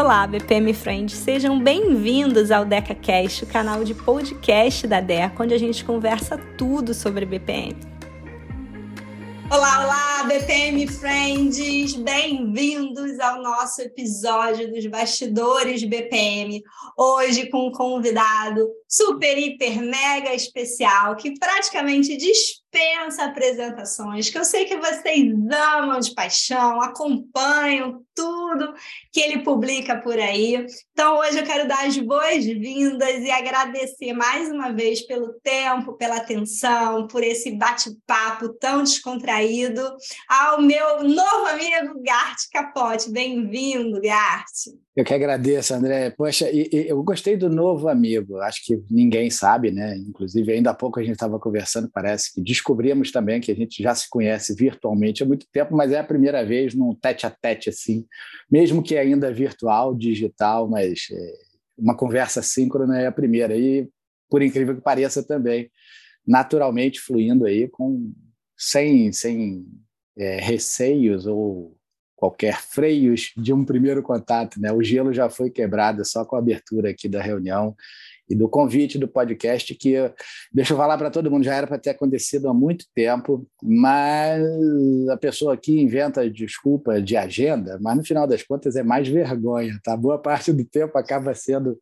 Olá, BPM Friends, sejam bem-vindos ao DecaCast, o canal de podcast da Deca, onde a gente conversa tudo sobre BPM. Olá, olá, BPM Friends! Bem-vindos ao nosso episódio dos bastidores BPM. Hoje com um convidado super, hiper, mega especial que praticamente dispensa apresentações, que eu sei que vocês amam de paixão, acompanham tudo que ele publica por aí. Então, hoje eu quero dar as boas-vindas e agradecer mais uma vez pelo tempo, pela atenção, por esse bate-papo tão descontraído ao meu novo amigo Gart Capote. Bem-vindo, Gart. Eu que agradeço, André. Poxa, eu gostei do novo amigo. Acho que ninguém sabe, né? Inclusive, ainda há pouco a gente estava conversando, parece que descobrimos também que a gente já se conhece virtualmente há muito tempo, mas é a primeira vez num tete a tete assim, mesmo que ainda virtual, digital, mas é, uma conversa síncrona é a primeira. E, por incrível que pareça, também, naturalmente fluindo aí, com, sem, sem é, receios ou qualquer freios de um primeiro contato. Né? O gelo já foi quebrado só com a abertura aqui da reunião e do convite do podcast, que, deixa eu falar para todo mundo, já era para ter acontecido há muito tempo, mas a pessoa aqui inventa desculpa de agenda, mas no final das contas é mais vergonha, tá? Boa parte do tempo acaba sendo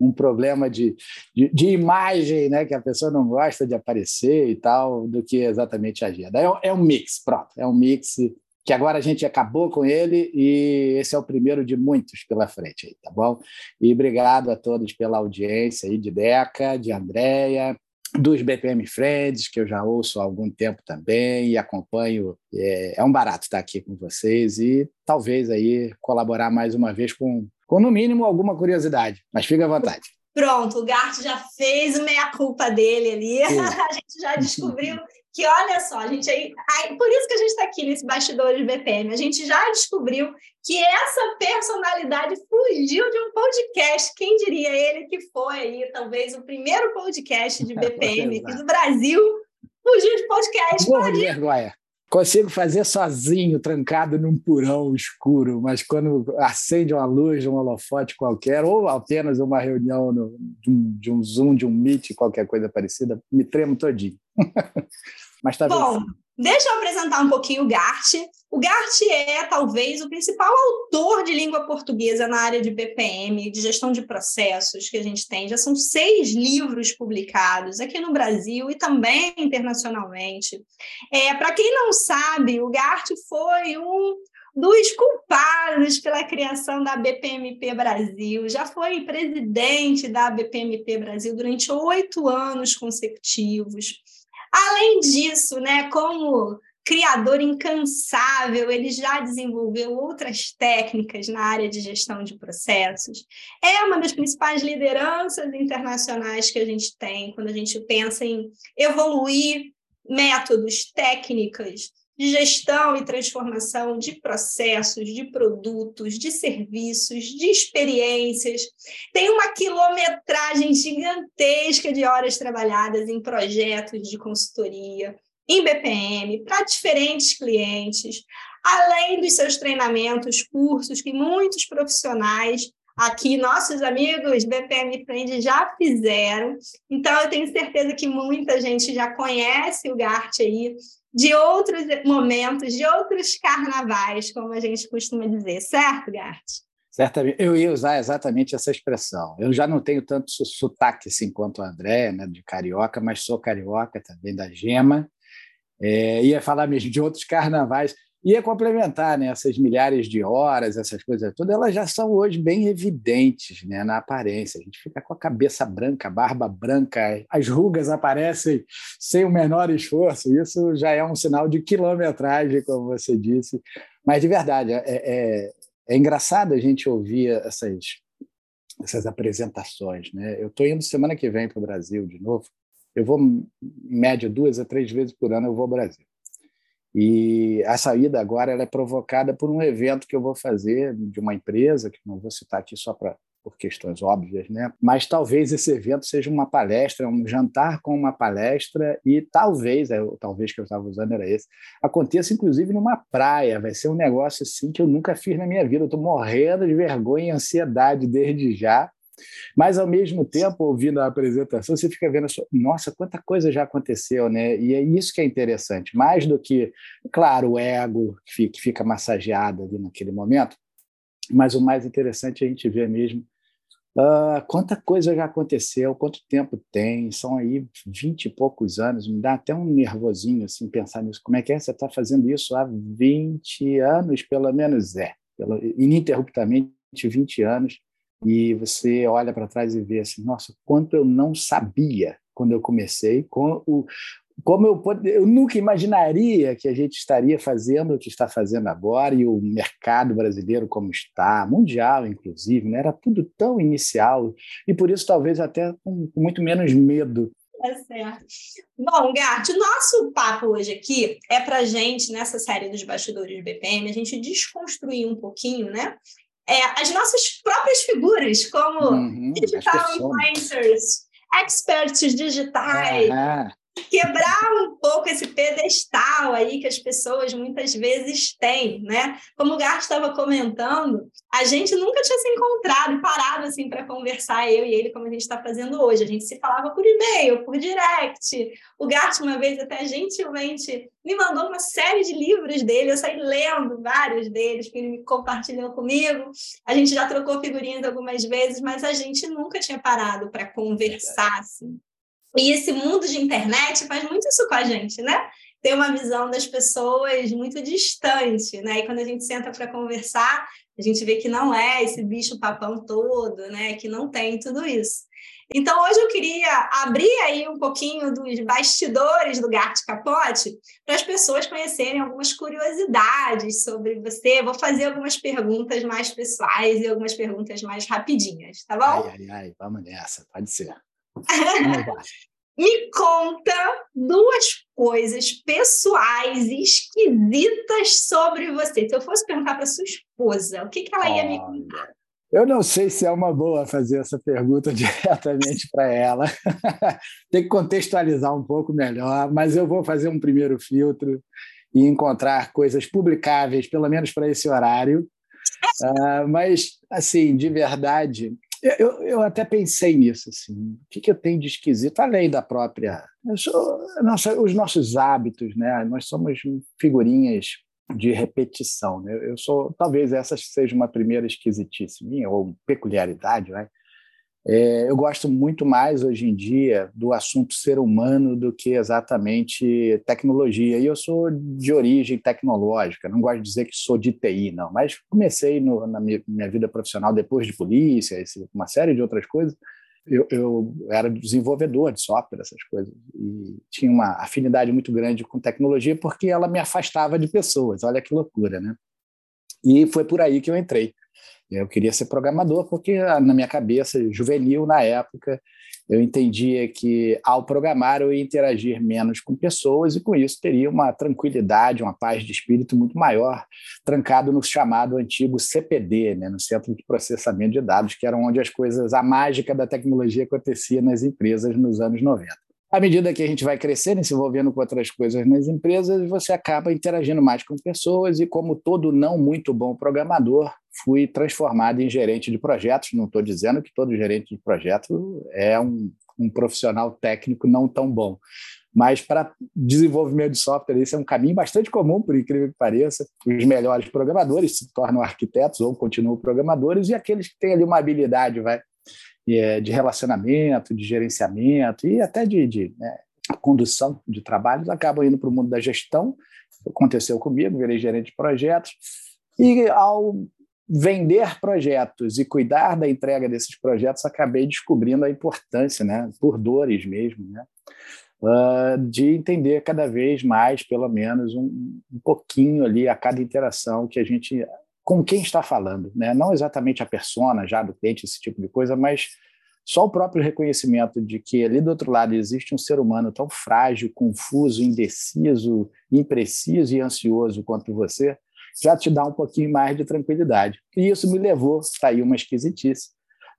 um problema de, de, de, imagem, né, que a pessoa não gosta de aparecer e tal, do que exatamente a agenda. É, é um mix, pronto, é um mix que agora a gente acabou com ele e esse é o primeiro de muitos pela frente, aí, tá bom? E obrigado a todos pela audiência aí de Deca, de Andréia, dos BPM Friends, que eu já ouço há algum tempo também e acompanho. É, é um barato estar aqui com vocês e talvez aí colaborar mais uma vez com, com no mínimo, alguma curiosidade. Mas fica à vontade. Pronto, o Gart já fez o meia-culpa dele ali. a gente já descobriu que olha só, a gente aí, aí por isso que a gente está aqui nesse bastidor de BPM, a gente já descobriu que essa personalidade fugiu de um podcast. Quem diria ele que foi aí, talvez, o primeiro podcast de BPM aqui do Brasil, fugiu de podcast. Morro de vergonha. Consigo fazer sozinho, trancado num porão escuro, mas quando acende uma luz, um holofote qualquer, ou apenas uma reunião no, de, um, de um Zoom, de um Meet, qualquer coisa parecida, me tremo todinho. Mas tá Bom, deixa eu apresentar um pouquinho o Gart. O Gart é, talvez, o principal autor de língua portuguesa na área de BPM, de gestão de processos que a gente tem. Já são seis livros publicados aqui no Brasil e também internacionalmente. É, Para quem não sabe, o Gart foi um dos culpados pela criação da BPMP Brasil. Já foi presidente da BPMP Brasil durante oito anos consecutivos. Além disso, né, como criador incansável, ele já desenvolveu outras técnicas na área de gestão de processos. É uma das principais lideranças internacionais que a gente tem quando a gente pensa em evoluir métodos, técnicas de gestão e transformação de processos, de produtos, de serviços, de experiências. Tem uma quilometragem gigantesca de horas trabalhadas em projetos de consultoria, em BPM, para diferentes clientes, além dos seus treinamentos, cursos que muitos profissionais aqui, nossos amigos BPM Friend já fizeram. Então, eu tenho certeza que muita gente já conhece o GART aí de outros momentos, de outros carnavais, como a gente costuma dizer, certo, Gart? Certamente. Eu ia usar exatamente essa expressão. Eu já não tenho tanto sotaque assim quanto o André, né, de carioca, mas sou carioca também da Gema. É, ia falar mesmo de outros carnavais ia complementar né, essas milhares de horas, essas coisas todas, elas já são hoje bem evidentes né, na aparência. A gente fica com a cabeça branca, barba branca, as rugas aparecem sem o menor esforço. Isso já é um sinal de quilometragem, como você disse. Mas, de verdade, é, é, é engraçado a gente ouvir essas, essas apresentações. Né? Eu estou indo semana que vem para o Brasil de novo. Eu vou, em média, duas a três vezes por ano eu vou ao Brasil. E a saída agora é provocada por um evento que eu vou fazer de uma empresa, que não vou citar aqui só para por questões óbvias, né? Mas talvez esse evento seja uma palestra, um jantar com uma palestra e talvez, é, talvez que eu estava usando era esse, aconteça inclusive numa praia. Vai ser um negócio assim que eu nunca fiz na minha vida. Eu estou morrendo de vergonha e ansiedade desde já. Mas, ao mesmo tempo, ouvindo a apresentação, você fica vendo, nossa, quanta coisa já aconteceu, né? E é isso que é interessante. Mais do que, claro, o ego que fica massageado ali naquele momento, mas o mais interessante é a gente ver mesmo Uh, quanta coisa já aconteceu, quanto tempo tem, são aí vinte e poucos anos, me dá até um nervosinho assim pensar nisso. Como é que é? Você está fazendo isso há 20 anos, pelo menos é, pelo, ininterruptamente 20 anos, e você olha para trás e vê assim, nossa, quanto eu não sabia quando eu comecei, com o, como eu, eu nunca imaginaria que a gente estaria fazendo o que está fazendo agora e o mercado brasileiro como está, mundial inclusive, né? era tudo tão inicial e por isso talvez até com, muito menos medo. É certo. Bom, Gart, o nosso papo hoje aqui é para gente, nessa série dos bastidores do BPM, a gente desconstruir um pouquinho, né? É, as nossas próprias figuras, como uhum, digital influencers, experts digitais, quebrar um pouco esse pedestal aí que as pessoas muitas vezes têm, né? Como o Gart estava comentando, a gente nunca tinha se encontrado e parado assim para conversar eu e ele como a gente está fazendo hoje. A gente se falava por e-mail, por direct. O Gart uma vez até gentilmente me mandou uma série de livros dele, eu saí lendo vários deles que ele me compartilhou comigo. A gente já trocou figurinhas algumas vezes, mas a gente nunca tinha parado para conversar assim. E esse mundo de internet faz muito isso com a gente, né? Tem uma visão das pessoas muito distante, né? E quando a gente senta para conversar, a gente vê que não é esse bicho papão todo, né? Que não tem tudo isso. Então, hoje eu queria abrir aí um pouquinho dos bastidores do Gart Capote para as pessoas conhecerem algumas curiosidades sobre você. Vou fazer algumas perguntas mais pessoais e algumas perguntas mais rapidinhas, tá bom? Ai, ai, ai, vamos nessa, pode ser. Me conta duas coisas pessoais esquisitas sobre você. Se eu fosse perguntar para sua esposa, o que, que ela ia me contar? Eu não sei se é uma boa fazer essa pergunta diretamente para ela. Tem que contextualizar um pouco melhor, mas eu vou fazer um primeiro filtro e encontrar coisas publicáveis, pelo menos para esse horário. Uh, mas, assim, de verdade, eu, eu até pensei nisso, assim, o que, que eu tenho de esquisito, além da própria... Sou, nossa, os nossos hábitos, né? Nós somos figurinhas de repetição. Né? Eu sou, talvez essa seja uma primeira esquisitice minha, ou peculiaridade, né? É, eu gosto muito mais hoje em dia do assunto ser humano do que exatamente tecnologia. E eu sou de origem tecnológica, não gosto de dizer que sou de TI, não, mas comecei no, na minha, vida profissional depois de polícia, uma série de outras coisas. Eu, eu, era desenvolvedor de software, essas coisas, e tinha uma afinidade muito grande com tecnologia porque ela me afastava de pessoas. Olha que loucura, né? E foi por aí que eu entrei. Eu queria ser programador porque, ah, na minha cabeça, juvenil na época, eu entendia que, ao programar, eu ia interagir menos com pessoas e, com isso, teria uma tranquilidade, uma paz de espírito muito maior, trancado no chamado antigo CPD, né, no Centro de Processamento de Dados, que era onde as coisas, a mágica da tecnologia acontecia nas empresas nos anos 90. À medida que a gente vai crescendo e se envolvendo com outras coisas nas empresas, você acaba interagindo mais com pessoas e, como todo não muito bom programador, fui transformado em gerente de projetos. Não estou dizendo que todo gerente de projeto é um, um profissional técnico não tão bom, mas para desenvolvimento de software, esse é um caminho bastante comum, por incrível que pareça. Os melhores programadores se tornam arquitetos ou continuam programadores, e aqueles que têm ali uma habilidade vai, de relacionamento, de gerenciamento e até de, de né, condução de trabalhos acabam indo para o mundo da gestão. Aconteceu comigo, virei gerente de projetos. E ao vender projetos e cuidar da entrega desses projetos, acabei descobrindo a importância, né, por dores mesmo, né, uh, de entender cada vez mais, pelo menos, um, um pouquinho ali a cada interação que a gente com quem está falando, né? não exatamente a persona já do cliente, esse tipo de coisa, mas só o próprio reconhecimento de que ali do outro lado existe um ser humano tão frágil, confuso, indeciso, impreciso e ansioso quanto você, já te dá um pouquinho mais de tranquilidade. E isso me levou, está aí uma esquisitice,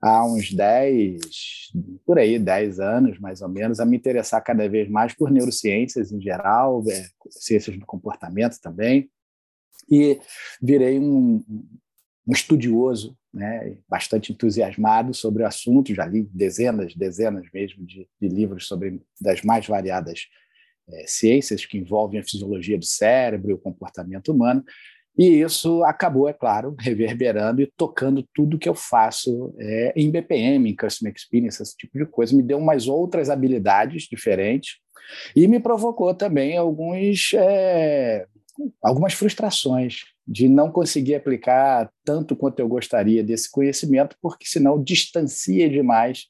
há uns 10, por aí, 10 anos mais ou menos, a me interessar cada vez mais por neurociências em geral, é, ciências do comportamento também, e virei um, um estudioso, né, bastante entusiasmado sobre o assunto, já li dezenas, dezenas mesmo de, de livros sobre das mais variadas é, ciências que envolvem a fisiologia do cérebro e o comportamento humano, e isso acabou, é claro, reverberando e tocando tudo que eu faço é, em BPM, em Customer Experience, esse tipo de coisa. Me deu umas outras habilidades diferentes e me provocou também alguns, é, algumas frustrações de não conseguir aplicar tanto quanto eu gostaria desse conhecimento, porque senão distancia demais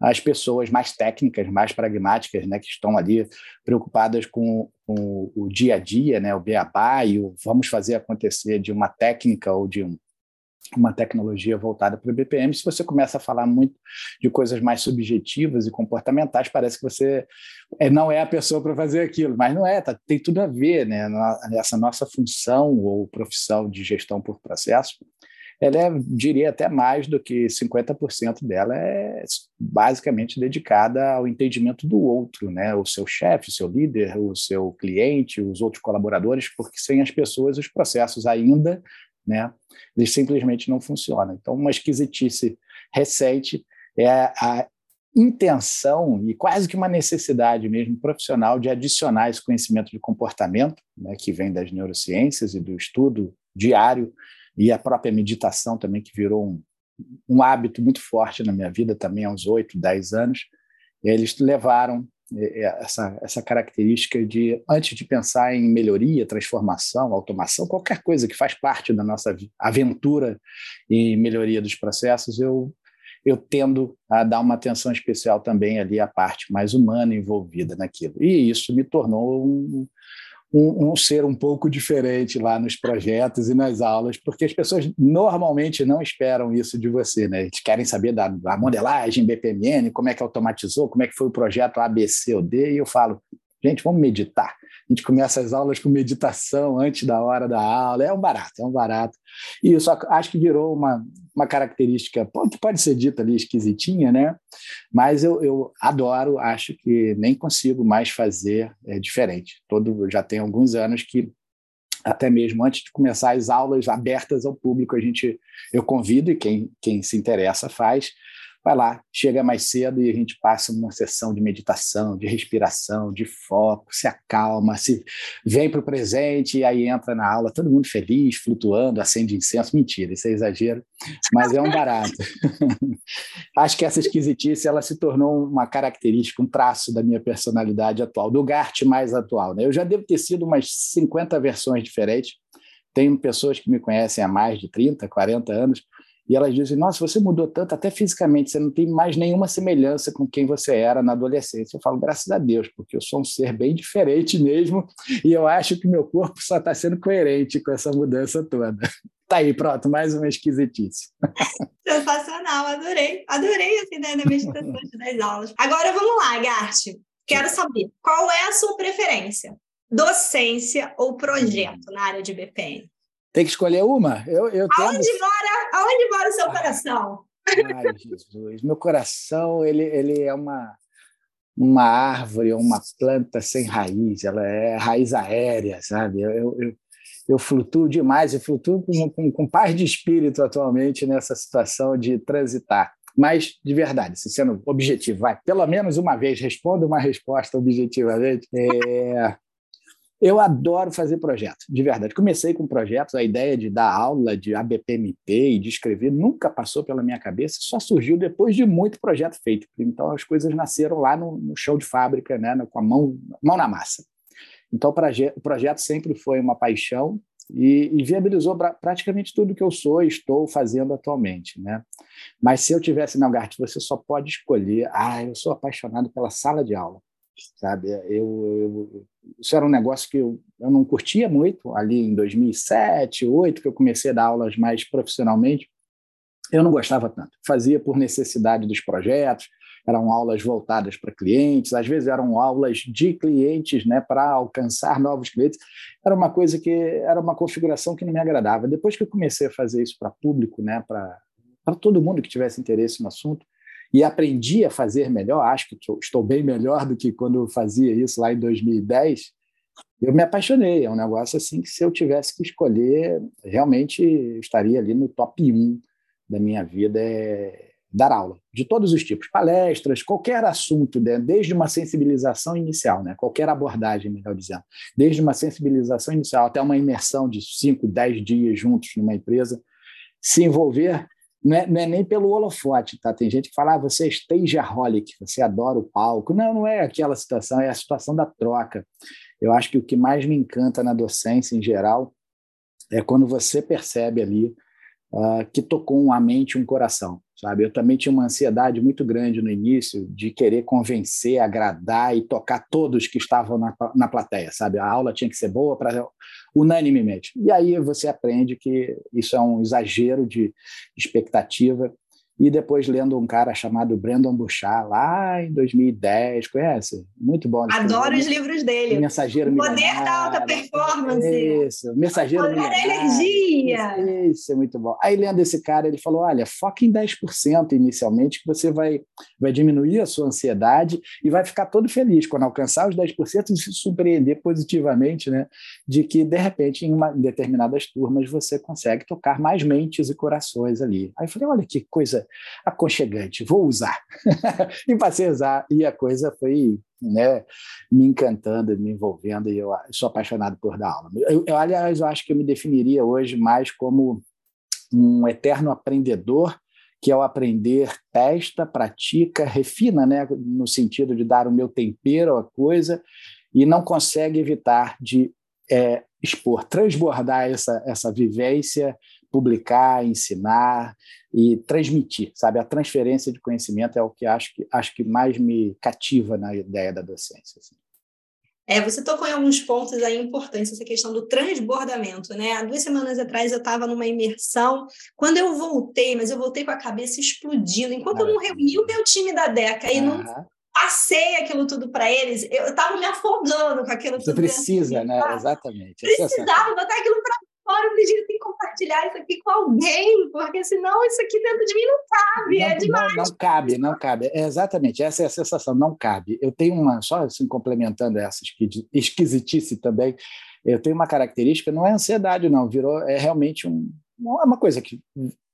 as pessoas mais técnicas, mais pragmáticas, né, que estão ali preocupadas com, com, o dia a dia, né, o beabá e o vamos fazer acontecer de uma técnica ou de um, uma tecnologia voltada para o BPM. Se você começa a falar muito de coisas mais subjetivas e comportamentais, parece que você é, não é a pessoa para fazer aquilo, mas não é, tá, tem tudo a ver, né, essa nossa função ou profissão de gestão por processo ela é, diria até mais do que 50% dela é basicamente dedicada ao entendimento do outro, né? O seu chefe, o seu líder, o seu cliente, os outros colaboradores, porque sem as pessoas os processos ainda, né? Eles simplesmente não funcionam. Então, uma esquisitice recente é a intenção e quase que uma necessidade mesmo profissional de adicionar esse conhecimento de comportamento, né, que vem das neurociências e do estudo diário e a própria meditação também, que virou um, um hábito muito forte na minha vida também uns oito, dez anos, eles levaram essa, essa característica de, antes de pensar em melhoria, transformação, automação, qualquer coisa que faz parte da nossa aventura em melhoria dos processos, eu, eu tendo a dar uma atenção especial também ali à parte mais humana envolvida naquilo. E isso me tornou um, um, um, ser um pouco diferente lá nos projetos e nas aulas, porque as pessoas normalmente não esperam isso de você, né? Eles querem saber da, da modelagem BPMN, como é que automatizou, como é que foi o projeto ABC ou D, e eu falo, gente, vamos meditar a gente começa as aulas com meditação antes da hora da aula, é um barato, é um barato. E isso acho que virou uma, uma característica, que pode ser dita ali esquisitinha, né? Mas eu, eu adoro, acho que nem consigo mais fazer é, diferente. Todo, já tem alguns anos que até mesmo antes de começar as aulas abertas ao público, a gente eu convido e quem, quem se interessa faz vai lá, chega mais cedo e a gente passa uma sessão de meditação, de respiração, de foco, se acalma, se vem para o presente e aí entra na aula, todo mundo feliz, flutuando, acende incenso. Mentira, isso é exagero, mas é um barato. Acho que essa esquisitice ela se tornou uma característica, um traço da minha personalidade atual, do Gart mais atual. Né? Eu já devo ter sido umas 50 versões diferentes. Tenho pessoas que me conhecem há mais de 30, 40 anos, e elas dizem: Nossa, você mudou tanto, até fisicamente, você não tem mais nenhuma semelhança com quem você era na adolescência. Eu falo, graças a Deus, porque eu sou um ser bem diferente mesmo, e eu acho que meu corpo só está sendo coerente com essa mudança toda. Tá aí, pronto, mais uma esquisitice. Sensacional, adorei. Adorei essa ideia da meditação das aulas. Agora vamos lá, Gart. Quero saber qual é a sua preferência? Docência ou projeto na área de BPM? Tem que escolher uma? Eu, eu aonde, mora, aonde mora o seu coração? Ai, Jesus. Meu coração, ele, ele é uma, uma árvore, uma planta sem raiz. Ela é raiz aérea, sabe? Eu, eu, eu flutuo demais, eu flutuo com, com, com paz de espírito atualmente nessa situação de transitar. Mas, de verdade, se sendo objetivo, vai, pelo menos uma vez, responda uma resposta objetivamente. É, eu adoro fazer projetos, de verdade. Comecei com projetos, a ideia de dar aula de ABPMP e de escrever nunca passou pela minha cabeça, só surgiu depois de muito projeto feito. Então as coisas nasceram lá no, no chão de fábrica, né, com a mão, mão na massa. Então o projeto sempre foi uma paixão e, e viabilizou praticamente tudo que eu sou e estou fazendo atualmente. Né? Mas se eu tivesse na Gart, você só pode escolher. Ah, eu sou apaixonado pela sala de aula sabe? Eu, eu, isso era um negócio que eu, eu não curtia muito ali em 2007, 2008, que eu comecei a dar aulas mais profissionalmente. Eu não gostava tanto. Fazia por necessidade dos projetos, eram aulas voltadas para clientes, às vezes eram aulas de clientes, né, para alcançar novos clientes. Era uma coisa que era uma configuração que não me agradava. Depois que eu comecei a fazer isso para público, né, para para todo mundo que tivesse interesse no assunto e aprendi a fazer melhor. Acho que estou bem melhor do que quando fazia isso lá em 2010. Eu me apaixonei. É um negócio assim que, se eu tivesse que escolher, realmente estaria ali no top 1 da minha vida. É dar aula, de todos os tipos, palestras, qualquer assunto, né? desde uma sensibilização inicial, né? qualquer abordagem, melhor dizendo, desde uma sensibilização inicial até uma imersão de 5, 10 dias juntos numa empresa, se envolver não é, não é, nem pelo holofote, tá? Tem gente que fala, ah, você é stageaholic, você adora o palco. Não, não é aquela situação, é a situação da troca. Eu acho que o que mais me encanta na docência em geral é quando você percebe ali uh, que tocou a mente e um coração sabe? Eu também tinha uma ansiedade muito grande no início de querer convencer, agradar e tocar todos que estavam na, na plateia, sabe? A aula tinha que ser boa para unanimemente. E aí você aprende que isso é um exagero de expectativa e depois lendo um cara chamado Brandon Bouchard, lá em 2010, conhece? Muito bom. Adoro os livros dele. Mensageiro o Poder da Alta Performance. Isso, Mensageiro o Poder da Energia. Isso, é muito bom. Aí, lendo esse cara, ele falou, olha, foca em 10% inicialmente, que você vai, vai diminuir a sua ansiedade e vai ficar todo feliz quando alcançar os 10% e se surpreender positivamente, né? De que, de repente, em, uma, em determinadas turmas, você consegue tocar mais mentes e corações ali. Aí eu falei, olha que coisa aconchegante, vou usar. e passei a usar, e a coisa foi né, me encantando, me envolvendo, e eu sou apaixonado por dar aula. Eu, eu, aliás, eu acho que eu me definiria hoje mais como um eterno aprendedor, que ao aprender testa, pratica, refina, né, no sentido de dar o meu tempero à coisa, e não consegue evitar de é, expor, transbordar essa, essa vivência publicar, ensinar e transmitir, sabe? A transferência de conhecimento é o que acho que acho que mais me cativa na ideia da docência. Assim. É, você tocou em alguns pontos aí importantes, essa questão do transbordamento, né? Há duas semanas atrás eu estava numa imersão, quando eu voltei, mas eu voltei com a cabeça explodindo, enquanto eu não reuni o meu time da DECA e não passei aquilo tudo para eles, eu estava me afogando com aquilo Você tudo. Você precisa, né? Exatamente. Precisava botar aquilo para fora, eu tem que compartilhar isso aqui com alguém, porque senão isso aqui dentro de mim não cabe, não, é demais. Não, não, cabe, não cabe. É exatamente, essa é a sensação, não cabe. Eu tenho uma, só assim, complementando essa esquisitice também, eu tenho uma característica, não é ansiedade, não, virou, é realmente um, é uma coisa que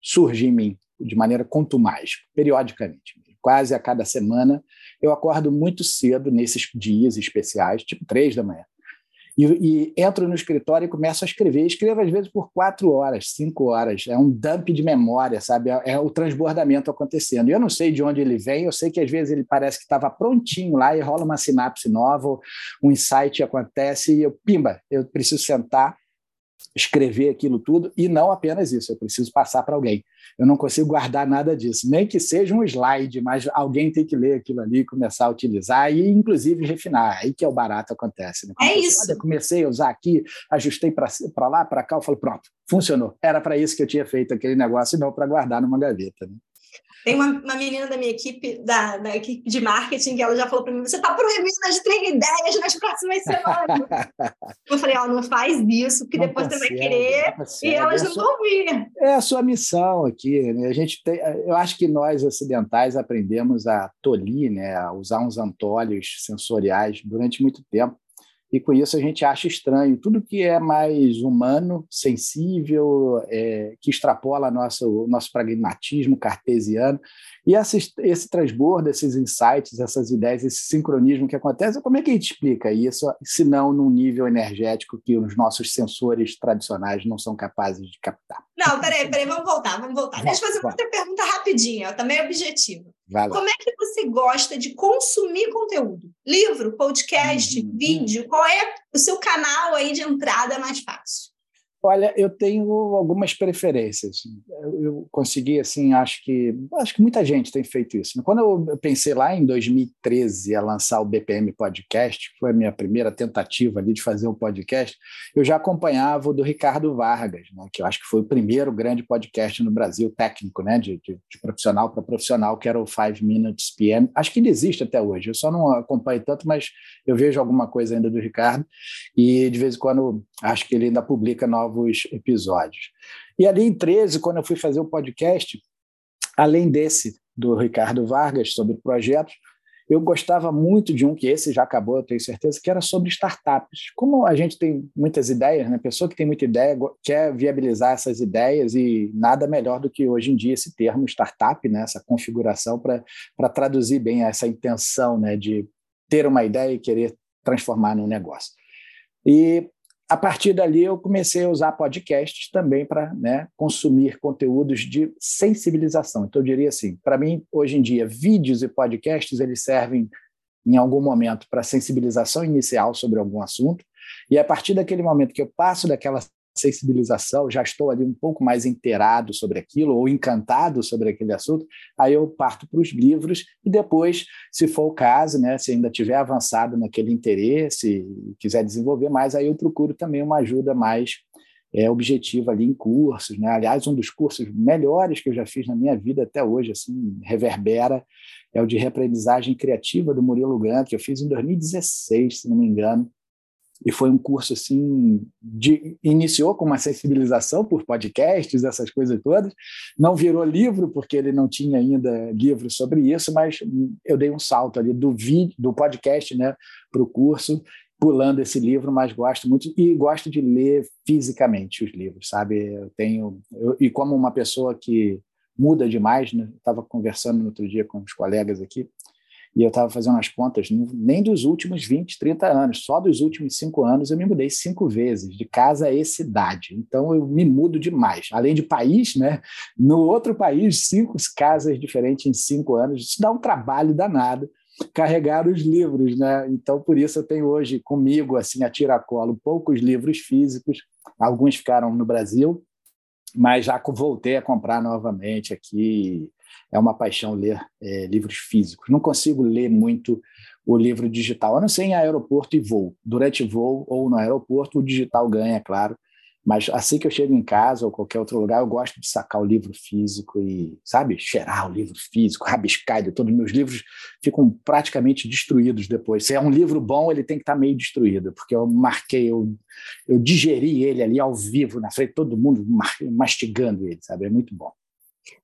surge em mim de maneira contumaz, periodicamente. Quase a cada semana, eu acordo muito cedo nesses dias especiais, tipo três da manhã e, e, entro no escritório e começo a escrever. Escrevo, às vezes, por quatro horas, cinco horas. É um dump de memória, sabe? É, é o transbordamento acontecendo. E eu não sei de onde ele vem, eu sei que às vezes ele parece que estava prontinho lá e rola uma sinapse nova, um insight acontece e eu, pimba, eu preciso sentar escrever aquilo tudo, e não apenas isso, eu preciso passar para alguém. Eu não consigo guardar nada disso, nem que seja um slide, mas alguém tem que ler aquilo ali, começar a utilizar e, inclusive, refinar. Aí que é o barato acontece. Né? É isso. Comecei a usar aqui, ajustei para lá, para cá, eu falo, pronto, funcionou. Era para isso que eu tinha feito aquele negócio e não para guardar numa gaveta. Né? Tem uma, uma menina da minha equipe, da, da equipe de marketing, que ela já falou para mim: você está proibindo as três ideias nas próximas semanas. eu falei: ó, não faz isso, que não depois consegue, você vai querer e elas não vão vir. É a sua missão aqui. Né? A gente tem, eu acho que nós ocidentais aprendemos a tolir, né? a usar uns antolhos sensoriais durante muito tempo e com isso a gente acha estranho tudo que é mais humano, sensível, é, que extrapola nosso, o nosso pragmatismo cartesiano. E esse, esse transbordo, esses insights, essas ideias, esse sincronismo que acontece, como é que a gente explica isso, se não num nível energético que os nossos sensores tradicionais não são capazes de captar? Não, peraí, peraí, vamos voltar, vamos voltar. Deixa eu fazer outra pergunta rapidinha, também objetiva. Como é que você gosta de consumir conteúdo? Livro, podcast, uhum. vídeo? Qual é o seu canal aí de entrada mais fácil? Olha, eu tenho algumas preferências. Eu consegui, assim, acho que acho que muita gente tem feito isso. Quando eu pensei lá em 2013 a lançar o BPM Podcast, que foi a minha primeira tentativa ali de fazer um podcast, eu já acompanhava o do Ricardo Vargas, né, que eu acho que foi o primeiro grande podcast no Brasil técnico, né, de, de, de profissional para profissional, que era o Five Minutes PM. Acho que ele existe até hoje. Eu só não acompanho tanto, mas eu vejo alguma coisa ainda do Ricardo e de vez em quando acho que ele ainda publica novos novos episódios. E ali em 13, quando eu fui fazer o podcast, além desse do Ricardo Vargas sobre projetos, eu gostava muito de um que esse já acabou, eu tenho certeza, que era sobre startups. Como a gente tem muitas ideias, né? pessoa que tem muita ideia quer viabilizar essas ideias e nada melhor do que hoje em dia esse termo startup, né? essa configuração para traduzir bem essa intenção né? de ter uma ideia e querer transformar num negócio. E a partir dali eu comecei a usar podcasts também para né, consumir conteúdos de sensibilização. Então eu diria assim, para mim hoje em dia vídeos e podcasts eles servem em algum momento para sensibilização inicial sobre algum assunto e a partir daquele momento que eu passo daquela sensibilização, já estou ali um pouco mais inteirado sobre aquilo ou encantado sobre aquele assunto, aí eu parto para os livros e depois, se for o caso, né, se ainda tiver avançado naquele interesse e quiser desenvolver mais, aí eu procuro também uma ajuda mais é, objetiva ali em cursos, né? Aliás, um dos cursos melhores que eu já fiz na minha vida até hoje, assim, reverbera, é o de reaprendizagem criativa do Murilo Gant, que eu fiz em 2016, se não me engano e foi um curso assim de iniciou com uma sensibilização por podcasts essas coisas todas. Não virou livro porque ele não tinha ainda livro sobre isso mas eu dei um salto ali do vídeo do podcast né para o curso pulando esse livro mas gosto muito e gosto de ler fisicamente os livros sabe? Eu tenho eu, e como uma pessoa que muda demais né? Estava conversando no outro dia com os colegas aqui e eu estava fazendo as contas, nem dos últimos 20, 30 anos, só dos últimos cinco anos eu me mudei cinco vezes, de casa e cidade. Então eu me mudo demais. Além de país, né? no outro país, cinco casas diferentes em cinco anos. Isso dá um trabalho danado carregar os livros, né? Então, por isso eu tenho hoje comigo, assim, a tiracolo, poucos livros físicos, alguns ficaram no Brasil, mas já voltei a comprar novamente aqui é uma paixão ler é, livros físicos. Não consigo ler muito o livro digital, a não ser em aeroporto e voo. Durante voo ou no aeroporto, o digital ganha, é claro. Mas assim que eu chego em casa ou qualquer outro lugar, eu gosto de sacar o livro físico e, sabe, cheirar o livro físico, rabiscar. Todos os meus livros ficam praticamente destruídos depois. Se é um livro bom, ele tem que estar meio destruído, porque eu marquei, eu, eu digeri ele ali ao vivo, na frente todo mundo, mastigando ele, sabe? É muito bom.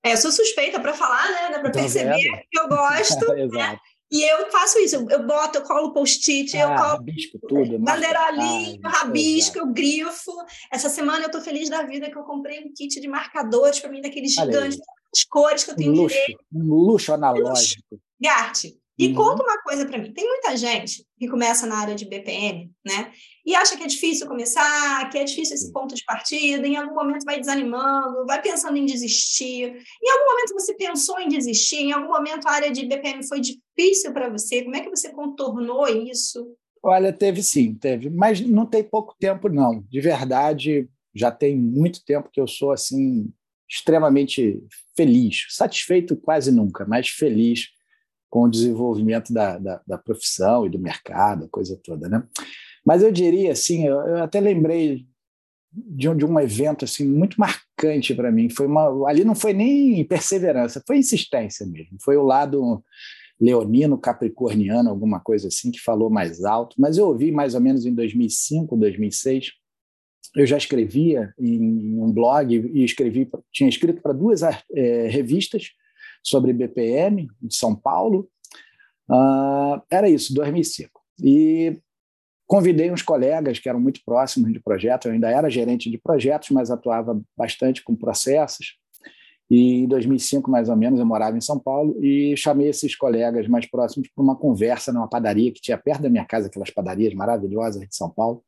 É, eu sou suspeita para falar, né? Dá para tá perceber que eu gosto. né? E eu faço isso, eu boto, eu colo post-it, ah, eu colo rabisco tudo, bandeirolinho, rabisco, eu grifo. Essa semana eu estou feliz da vida que eu comprei um kit de marcadores para mim, daqueles gigantes, as cores que eu tenho luxo, direito. Um luxo analógico. Gart, e uhum. conta uma coisa para mim: tem muita gente que começa na área de BPM, né? E acha que é difícil começar, que é difícil esse ponto de partida, em algum momento vai desanimando, vai pensando em desistir. Em algum momento você pensou em desistir, em algum momento a área de BPM foi difícil para você. Como é que você contornou isso? Olha, teve sim, teve, mas não tem pouco tempo, não. De verdade, já tem muito tempo que eu sou assim extremamente feliz, satisfeito quase nunca, mas feliz com o desenvolvimento da, da, da profissão e do mercado, a coisa toda, né? Mas eu diria assim, eu, eu até lembrei de um, de um evento assim muito marcante para mim. Foi uma, ali não foi nem perseverança, foi insistência mesmo. Foi o lado leonino, capricorniano, alguma coisa assim que falou mais alto. Mas eu ouvi mais ou menos em 2005, 2006. Eu já escrevia em, um blog e escrevi, tinha escrito para duas é, revistas sobre BPM de São Paulo. Uh, era isso, 2005. E convidei uns colegas que eram muito próximos de projeto. Eu ainda era gerente de projetos, mas atuava bastante com processos. E em 2005, mais ou menos, eu morava em São Paulo e chamei esses colegas mais próximos para uma conversa numa padaria que tinha perto da minha casa, aquelas padarias maravilhosas de São Paulo.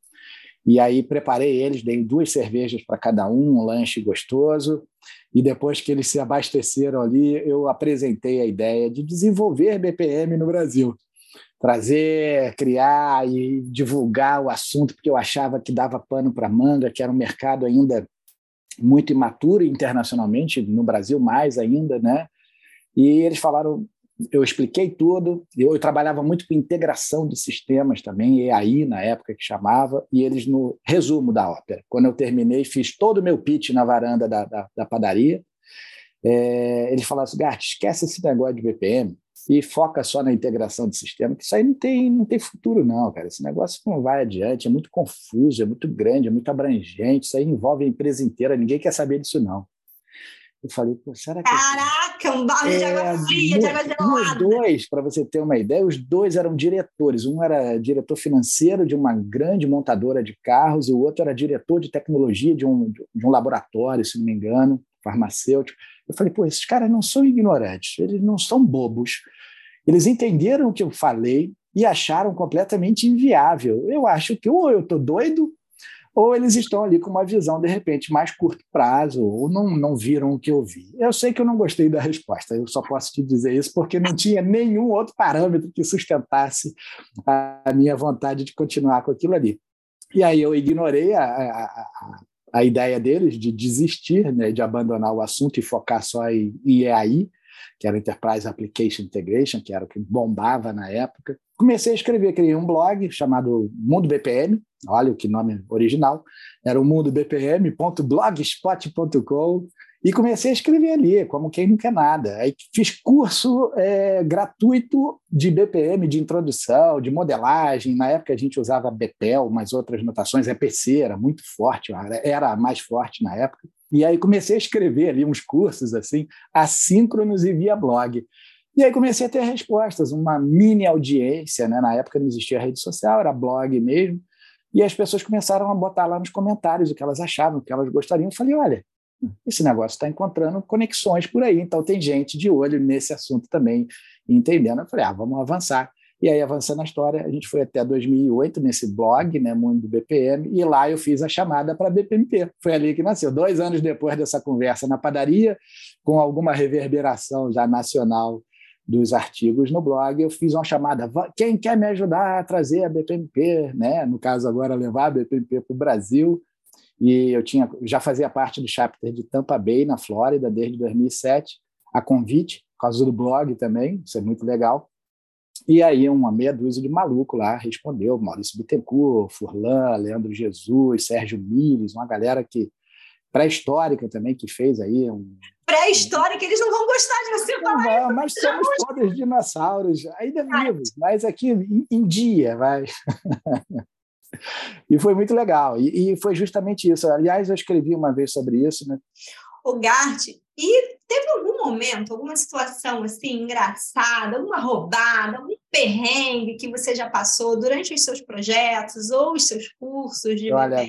E aí preparei eles, dei duas cervejas para cada um, um lanche gostoso. E depois que eles se abasteceram ali, eu apresentei a ideia de desenvolver BPM no Brasil. Trazer, criar e divulgar o assunto, porque eu achava que dava pano para manga, que era um mercado ainda muito imaturo internacionalmente, no Brasil mais ainda, né? E eles falaram: eu expliquei tudo. Eu, eu, trabalhava muito com integração de sistemas também, EAI na época que chamava, e eles no resumo da ópera. Quando eu terminei, fiz todo o meu pitch na varanda da, da, da padaria. É, eles falaram assim: Gart, esquece esse negócio de VPN e foca só na integração de sistema, que isso aí não tem, não tem futuro, não, cara. Esse negócio não vai adiante, é muito confuso, é muito grande, é muito abrangente, isso aí envolve a empresa inteira, ninguém quer saber disso, não. Eu falei, pô, será que. Caraca, um balde é, de água fria, de água gelada. Os dois, para você ter uma ideia, os dois eram diretores. Um era diretor financeiro de uma grande montadora de carros, e o outro era diretor de tecnologia de um, de um laboratório, se não me engano, farmacêutico. Eu falei, pô, esses caras não são ignorantes, eles não são bobos. Eles entenderam o que eu falei e acharam completamente inviável. Eu acho que ou eu estou doido ou eles estão ali com uma visão, de repente, mais curto prazo, ou não, não viram o que eu vi. Eu sei que eu não gostei da resposta, eu só posso te dizer isso porque não tinha nenhum outro parâmetro que sustentasse a minha vontade de continuar com aquilo ali. E aí eu ignorei a, a, a, ideia deles de desistir, né, de abandonar o assunto e focar só em, em EAI, que era Enterprise Application Integration, que era o que bombava na época. Comecei a escrever, criei um blog chamado Mundo BPM, olha que nome original, era o mundobpm.blogspot.com, e comecei a escrever ali, como quem não quer nada. Aí fiz curso é, gratuito de BPM, de introdução, de modelagem. Na época a gente usava Betel, mas outras notações, EPC era muito forte, era mais forte na época. E aí comecei a escrever ali uns cursos assim, assíncronos e via blog. E aí comecei a ter respostas, uma mini audiência, né? Na época não existia rede social, era blog mesmo. E as pessoas começaram a botar lá nos comentários o que elas achavam, o que elas gostariam. Eu falei, olha, esse negócio está encontrando conexões por aí, então tem gente de olho nesse assunto também, entendendo. Eu falei, ah, vamos avançar. E aí, avançando a história, a gente foi até 2008 nesse blog, né, Mundo do BPM, e lá eu fiz a chamada para a BPMP. Foi ali que nasceu. Dois anos depois dessa conversa na padaria, com alguma reverberação já nacional dos artigos no blog, eu fiz uma chamada. Quem quer me ajudar a trazer a BPMP, né? no caso agora levar a BPMP para o Brasil? E eu tinha, já fazia parte do chapter de Tampa Bay, na Flórida, desde 2007, a convite, por causa do blog também, isso é muito legal. E aí uma meia dúzia de maluco lá respondeu, Maurício Bittencourt, Furlan, Leandro Jesus, Sérgio Mires, uma galera que pré-histórica também que fez aí um pré-histórica, eles não vão gostar de você falar não, isso. Mas somos todos dinossauros, ainda vivos, mas aqui em, em dia, vai. e foi muito legal. E, e, foi justamente isso. Aliás, eu escrevi uma vez sobre isso, né? O Gart, e teve algum momento, alguma situação assim engraçada, alguma roubada, algum perrengue que você já passou durante os seus projetos ou os seus cursos de Olha,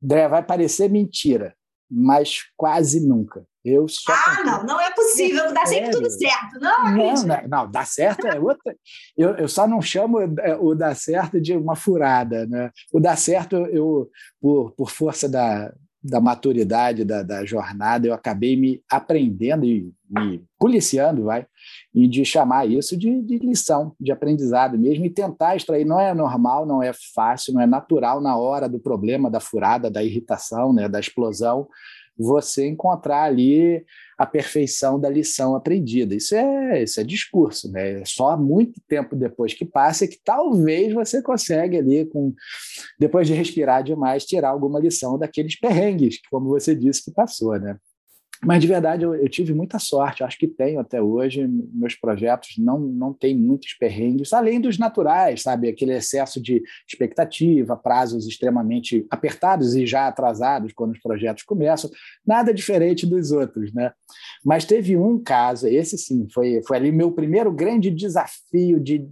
Dré, vai parecer mentira, mas quase nunca. Eu só ah, não, não é possível, dá sempre tudo certo. Não, não, não, não, dá certo é outra. Eu, eu só não chamo é, o dar certo de uma furada. Né? O dar certo, eu, por, por força da, da maturidade da, da jornada, eu acabei me aprendendo e me policiando, vai, e de chamar isso de, de, lição, de aprendizado mesmo, e tentar extrair. Não é normal, não é fácil, não é natural na hora do problema, da furada, da irritação, né, da explosão, você encontrar ali a perfeição da lição aprendida. Isso é, isso é discurso, né? É só muito tempo depois que passa que talvez você consegue ali, com, depois de respirar demais, tirar alguma lição daqueles perrengues, como você disse que passou, né? Mas, de verdade, eu, eu, tive muita sorte, acho que tenho até hoje. Meus projetos não, não têm muitos perrengues, além dos naturais, sabe? Aquele excesso de expectativa, prazos extremamente apertados e já atrasados quando os projetos começam, nada diferente dos outros, né? Mas teve um caso, esse sim, foi, foi ali meu primeiro grande desafio de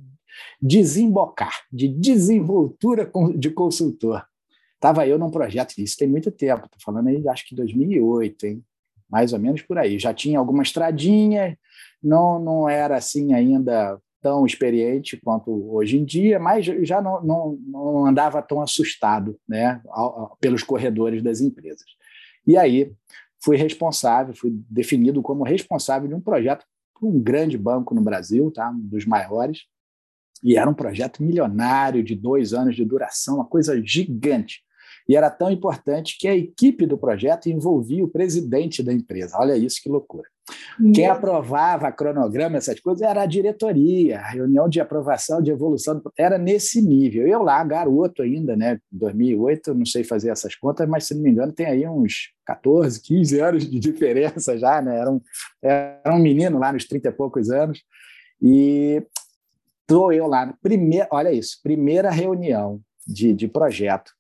desembocar, de desenvoltura de consultor. Estava eu num projeto, isso tem muito tempo, estou falando aí, acho que 2008, hein? Mais ou menos por aí. Já tinha alguma estradinha, não, não era assim ainda tão experiente quanto hoje em dia, mas já não, não, não andava tão assustado né, pelos corredores das empresas. E aí fui responsável, fui definido como responsável de um projeto para um grande banco no Brasil, tá, um dos maiores, e era um projeto milionário de dois anos de duração, uma coisa gigante. E era tão importante que a equipe do projeto envolvia o presidente da empresa. Olha isso que loucura. Meu Quem aprovava cronograma, essas coisas, era a diretoria, a reunião de aprovação, de evolução, era nesse nível. Eu lá, garoto ainda, né, 2008, não sei fazer essas contas, mas se não me engano tem aí uns 14, 15 anos de diferença já, né? Era um, era um menino lá nos 30 e poucos anos. E estou eu lá, primeira, olha isso, primeira reunião de, de projeto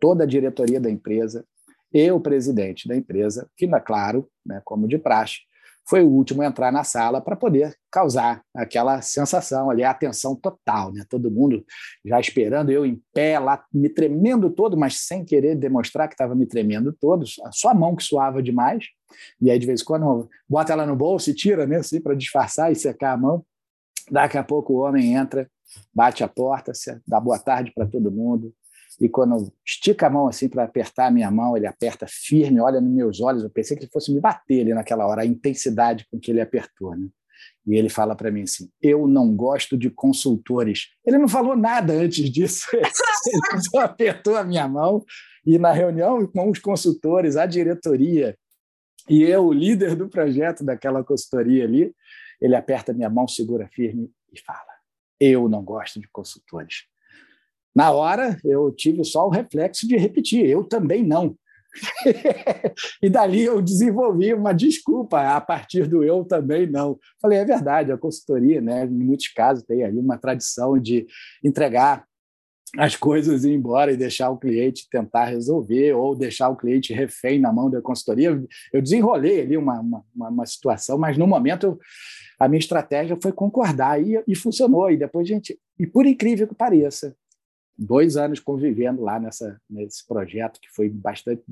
toda a diretoria da empresa, e o presidente da empresa, que, claro, né, como de praxe, foi o último a entrar na sala para poder causar aquela sensação ali, a atenção total, né? Todo mundo já esperando, eu em pé lá, me tremendo todo, mas sem querer demonstrar que estava me tremendo todo, só a mão que suava demais. E aí, de vez em quando, bota ela no bolso e tira, né? Assim, para disfarçar e secar a mão. Daqui a pouco o homem entra, bate a porta, dá boa tarde para todo mundo, e quando estica a mão assim para apertar a minha mão, ele aperta firme, olha nos meus olhos. Eu pensei que ele fosse me bater ali naquela hora, a intensidade com que ele apertou. Né? E ele fala para mim assim: Eu não gosto de consultores. Ele não falou nada antes disso, ele só apertou a minha mão. E na reunião com os consultores, a diretoria e eu, o líder do projeto daquela consultoria ali, ele aperta minha mão, segura firme e fala: Eu não gosto de consultores. Na hora, eu tive só o reflexo de repetir, eu também não. e dali eu desenvolvi uma desculpa a partir do eu também não. Falei, é verdade, a consultoria, né, em muitos casos, tem aí uma tradição de entregar as coisas e ir embora e deixar o cliente tentar resolver ou deixar o cliente refém na mão da consultoria. Eu desenrolei ali uma, uma, uma situação, mas no momento a minha estratégia foi concordar e, e funcionou. E depois, gente, e por incrível que pareça, dois anos convivendo lá nessa, nesse projeto, que foi bastante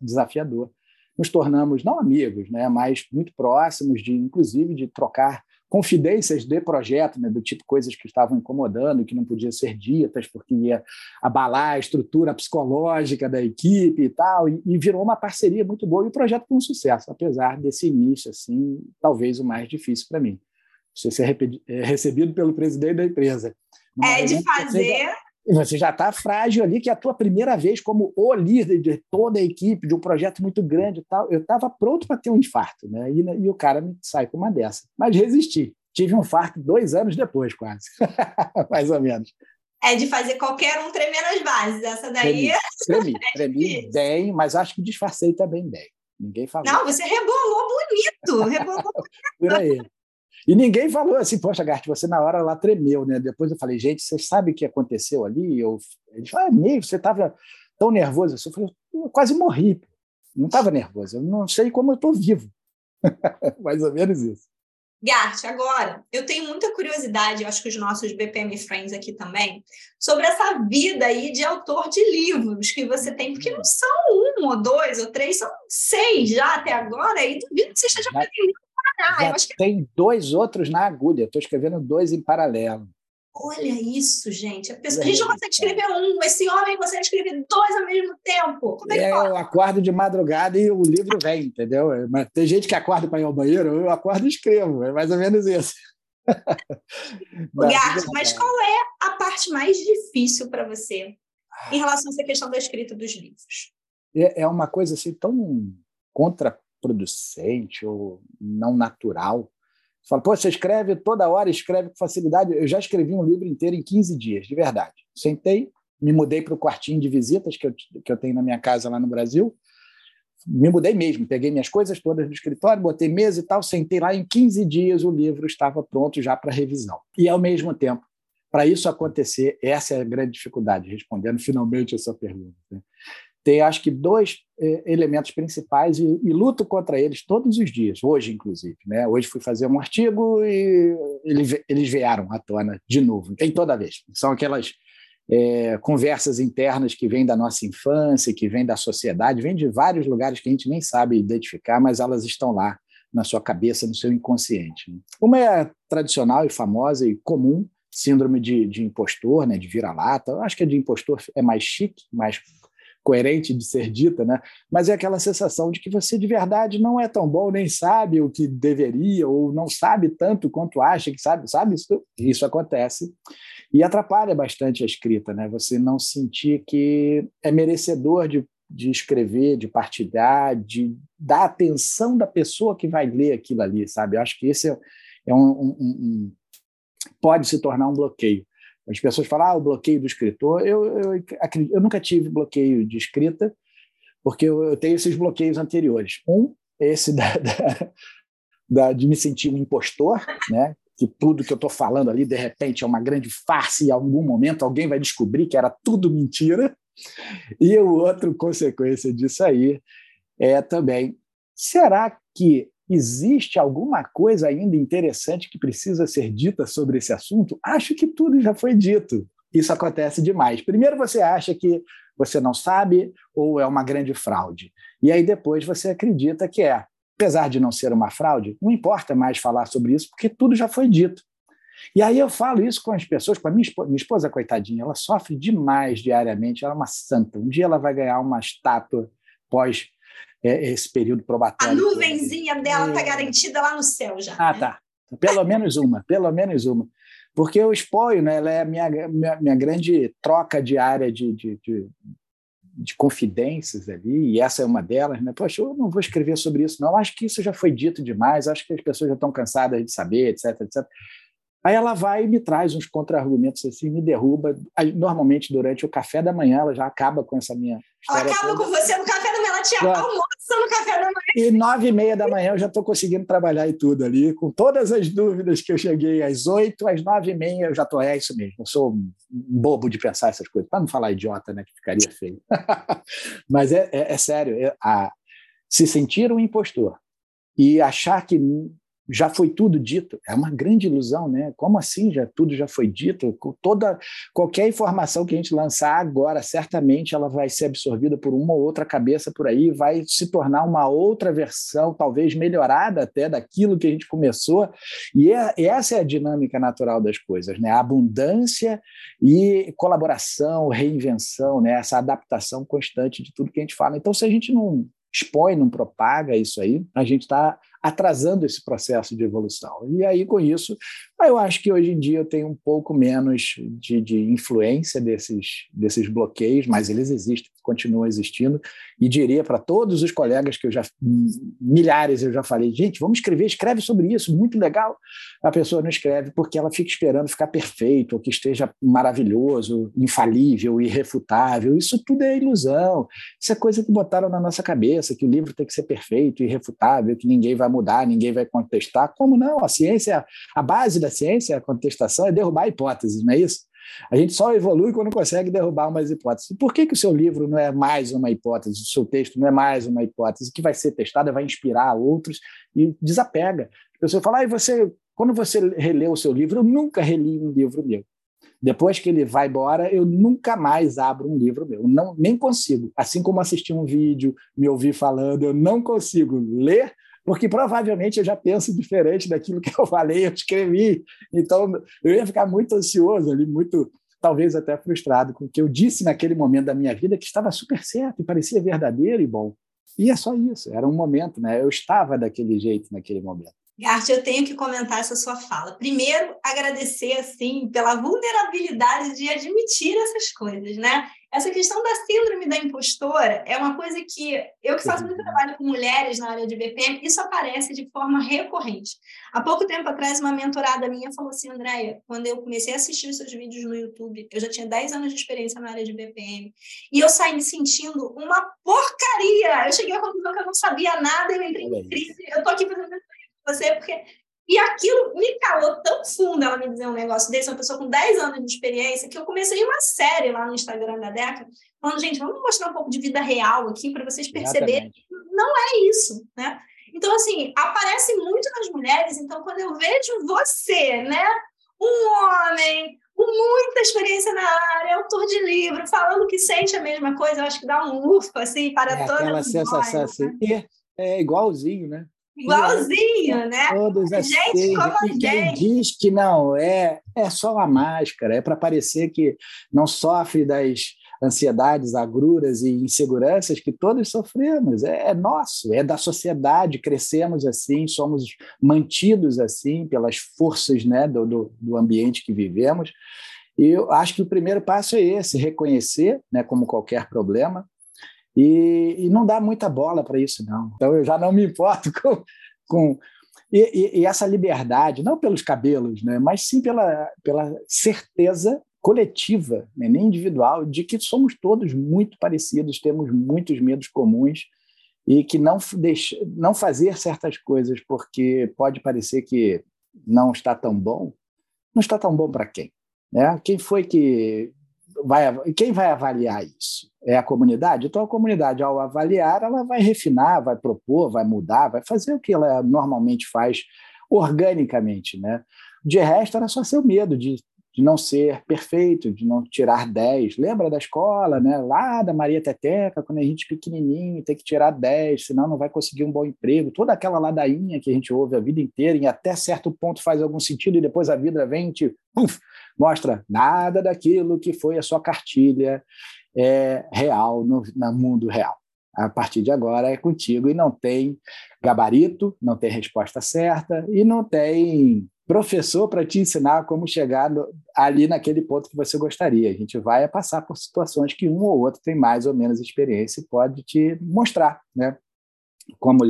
desafiador. Nos tornamos, não amigos, né, mas muito próximos, de inclusive de trocar confidências de projeto, né, do tipo coisas que estavam incomodando, que não podiam ser ditas, porque ia abalar a estrutura psicológica da equipe e tal, e, e virou uma parceria muito boa e o projeto foi um sucesso, apesar desse início, assim, talvez o mais difícil para mim. Você ser é, recebido pelo presidente da empresa. É de fazer e você já está frágil ali, que é a tua primeira vez como o líder de toda a equipe, de um projeto muito grande e tal. Eu estava pronto para ter um infarto, né? E, e, o cara me sai com uma dessa. Mas resisti. Tive um infarto dois anos depois, quase. Mais ou menos. É de fazer qualquer um tremer nas bases. Essa daí. Tremi, tremi, é tremi bem, mas acho que disfarcei também bem. Ninguém falou. Não, você rebolou bonito. Rebolou bonito. Por aí. E ninguém falou assim, poxa, Gart, você na hora lá tremeu, né? Depois eu falei, gente, você sabe o que aconteceu ali? Eu, ele falou, ah, meio, você estava tão nervoso assim. Eu falei, eu quase morri. Não estava nervoso, eu não sei como eu estou vivo. Mais ou menos isso. Gart, agora, eu tenho muita curiosidade, eu acho que os nossos BPM Friends aqui também, sobre essa vida aí de autor de livros que você tem, porque não são um ou dois ou três, são seis já até agora, e duvido que você esteja fazendo ah, que... Tem dois outros na agulha, estou escrevendo dois em paralelo. Olha isso, gente. A, pessoa, a gente não consegue escrever um, esse homem consegue escrever dois ao mesmo tempo. Como é, é, eu acordo de madrugada e o livro vem, entendeu? Mas tem gente que acorda para ir ao banheiro, eu acordo e escrevo, é mais ou menos isso. Gato, mas qual é a parte mais difícil para você em relação a essa questão da escrita dos livros? É, é uma coisa assim tão contra producente ou não natural. Fala, pô, você escreve toda hora, escreve com facilidade. Eu já escrevi um livro inteiro em 15 dias, de verdade. Sentei, me mudei para o quartinho de visitas que eu, que eu tenho na minha casa lá no Brasil. Me mudei mesmo, peguei minhas coisas todas no escritório, botei mesa e tal, sentei lá. Em 15 dias o livro estava pronto já para revisão. E, ao mesmo tempo, para isso acontecer, essa é a grande dificuldade, respondendo finalmente a sua pergunta. Né? Tem, acho que, dois eh, elementos principais e, e, luto contra eles todos os dias, hoje, inclusive. Né? Hoje fui fazer um artigo e eles, eles vieram à tona de novo, tem toda vez. São aquelas é, conversas internas que vêm da nossa infância, que vêm da sociedade, vêm de vários lugares que a gente nem sabe identificar, mas elas estão lá na sua cabeça, no seu inconsciente. Né? Uma é tradicional e famosa e comum, síndrome de, de impostor, né, de vira-lata. Acho que a de impostor é mais chique, mais coerente de ser dita, né? mas é aquela sensação de que você de verdade não é tão bom, nem sabe o que deveria, ou não sabe tanto quanto acha que sabe, sabe? Isso, isso acontece e atrapalha bastante a escrita, né? Você não sentir que é merecedor de, de escrever, de partilhar, de dar atenção da pessoa que vai ler aquilo ali, sabe? Eu acho que esse é, é um, um, um pode se tornar um bloqueio. As pessoas falam, ah, o bloqueio do escritor. Eu, eu, eu nunca tive bloqueio de escrita, porque eu, eu tenho esses bloqueios anteriores. Um, esse da, da, da, de me sentir um impostor, né? que tudo que eu estou falando ali, de repente, é uma grande farsa e em algum momento alguém vai descobrir que era tudo mentira. E o outro consequência disso aí é também, será que existe alguma coisa ainda interessante que precisa ser dita sobre esse assunto? Acho que tudo já foi dito. Isso acontece demais. Primeiro você acha que você não sabe ou é uma grande fraude. E aí depois você acredita que é. Apesar de não ser uma fraude, não importa mais falar sobre isso, porque tudo já foi dito. E aí eu falo isso com as pessoas, com a minha esposa, minha esposa, coitadinha, ela sofre demais diariamente, ela é uma santa. Um dia ela vai ganhar uma estátua pós é, esse período probatório. A nuvenzinha dela está é... garantida lá no céu já. Ah, né? tá. Pelo menos uma, pelo menos uma. Porque eu exponho, né, ela é a minha, minha, minha grande troca diária de, de, de, de, confidências ali, e essa é uma delas. Né? Poxa, eu não vou escrever sobre isso, não. Acho que isso já foi dito demais, acho que as pessoas já estão cansadas de saber, etc, etc. Aí ela vai e me traz uns contra-argumentos assim, me derruba. Normalmente, durante o café da manhã, ela já acaba com essa minha. Ela acaba toda. com você no café ela tinha almoço no café da manhã. E nove e meia da manhã eu já estou conseguindo trabalhar e tudo ali, com todas as dúvidas que eu cheguei às oito, às nove e meia eu já estou. É isso mesmo, eu sou um bobo de pensar essas coisas, para não falar idiota, né, que ficaria feio. Mas é, é, é sério, é, a, se sentir um impostor e achar que já foi tudo dito. É uma grande ilusão, né? Como assim já tudo já foi dito? Toda qualquer informação que a gente lançar agora, certamente ela vai ser absorvida por uma ou outra cabeça por aí, vai se tornar uma outra versão, talvez melhorada até daquilo que a gente começou. E é, essa é a dinâmica natural das coisas, né? A abundância e colaboração, reinvenção, né? Essa adaptação constante de tudo que a gente fala. Então, se a gente não expõe, não propaga isso aí, a gente está atrasando esse processo de evolução. E aí, com isso, eu acho que hoje em dia eu tenho um pouco menos de, de influência desses, desses bloqueios, mas eles existem, continuam existindo. E diria para todos os colegas que eu já, milhares eu já falei, gente, vamos escrever, escreve sobre isso, muito legal. A pessoa não escreve porque ela fica esperando ficar perfeito, ou que esteja maravilhoso, infalível, irrefutável. Isso tudo é ilusão. Isso é coisa que botaram na nossa cabeça, que o livro tem que ser perfeito, irrefutável, que ninguém vai mudar, ninguém vai contestar. Como não? A ciência, a base da ciência, a contestação é derrubar hipóteses, não é isso? A gente só evolui quando consegue derrubar umas hipóteses. Por que, que o seu livro não é mais uma hipótese, o seu texto não é mais uma hipótese que vai ser testada, vai inspirar outros e desapega? A pessoa fala, ah, você, quando você releu o seu livro, eu nunca reli um livro meu. Depois que ele vai embora, eu nunca mais abro um livro meu. Não, nem consigo. Assim como assistir um vídeo, me ouvir falando, eu não consigo ler porque provavelmente eu já penso diferente daquilo que eu falei, eu escrevi. Então, eu ia ficar muito ansioso ali, muito, talvez até frustrado com o que eu disse naquele momento da minha vida que estava super certo e parecia verdadeiro e bom. E é só isso, era um momento, né? Eu estava daquele jeito naquele momento. Gart, eu tenho que comentar essa sua fala. Primeiro, agradecer assim pela vulnerabilidade de admitir essas coisas, né? Essa questão da síndrome da impostora é uma coisa que eu que faço muito trabalho com mulheres na área de BPM, isso aparece de forma recorrente. Há pouco tempo atrás, uma mentorada minha falou assim, Andréia, quando eu comecei a assistir os seus vídeos no YouTube, eu já tinha 10 anos de experiência na área de BPM, e eu saí me sentindo uma porcaria. Eu cheguei à conclusão que eu não sabia nada, eu entrei em crise, eu tô aqui fazendo você, porque. E aquilo me calou tão fundo ela me dizer um negócio desse, uma pessoa com 10 anos de experiência, que eu comecei uma série lá no Instagram da Deca, falando, gente, vamos mostrar um pouco de vida real aqui para vocês perceberem que não é isso, né? Então, assim, aparece muito nas mulheres, então quando eu vejo você, né, um homem com muita experiência na área, autor de livro, falando que sente a mesma coisa, eu acho que dá um ufa, assim, para é todas aquela sensação nós, assim, né? é igualzinho, né? Igualzinho, né? Todos assim. Gente como e quem diz que não é, é só uma máscara, é para parecer que não sofre das ansiedades, agruras e inseguranças que todos sofremos. É, é, nosso, é da sociedade, crescemos assim, somos mantidos assim pelas forças né, do, do, do ambiente que vivemos. E eu acho que o primeiro passo é esse, reconhecer, né, como qualquer problema, e, e não dá muita bola para isso, não. Então eu já não me importo com. com e, e, e, essa liberdade, não pelos cabelos, né, mas sim pela, pela certeza coletiva, né, nem individual, de que somos todos muito parecidos, temos muitos medos comuns e que não, deixa, não fazer certas coisas porque pode parecer que não está tão bom, não está tão bom para quem? Né? Quem foi que vai, quem vai avaliar isso? É a comunidade? Então, a comunidade, ao avaliar, ela vai refinar, vai propor, vai mudar, vai fazer o que ela normalmente faz organicamente. Né? De resto, era só seu medo de, de não ser perfeito, de não tirar 10. Lembra da escola, né? lá da Maria Teteca, quando a gente pequenininho tem que tirar 10, senão não vai conseguir um bom emprego. Toda aquela ladainha que a gente ouve a vida inteira e até certo ponto faz algum sentido e depois a vida vem te, uf, mostra nada daquilo que foi a sua cartilha é, real no, no mundo real. A partir de agora é contigo e não tem gabarito, não tem resposta certa e não tem professor para te ensinar como chegar no, ali naquele ponto que você gostaria. A gente vai passar por situações que um ou outro tem mais ou menos experiência e pode te mostrar, né? Como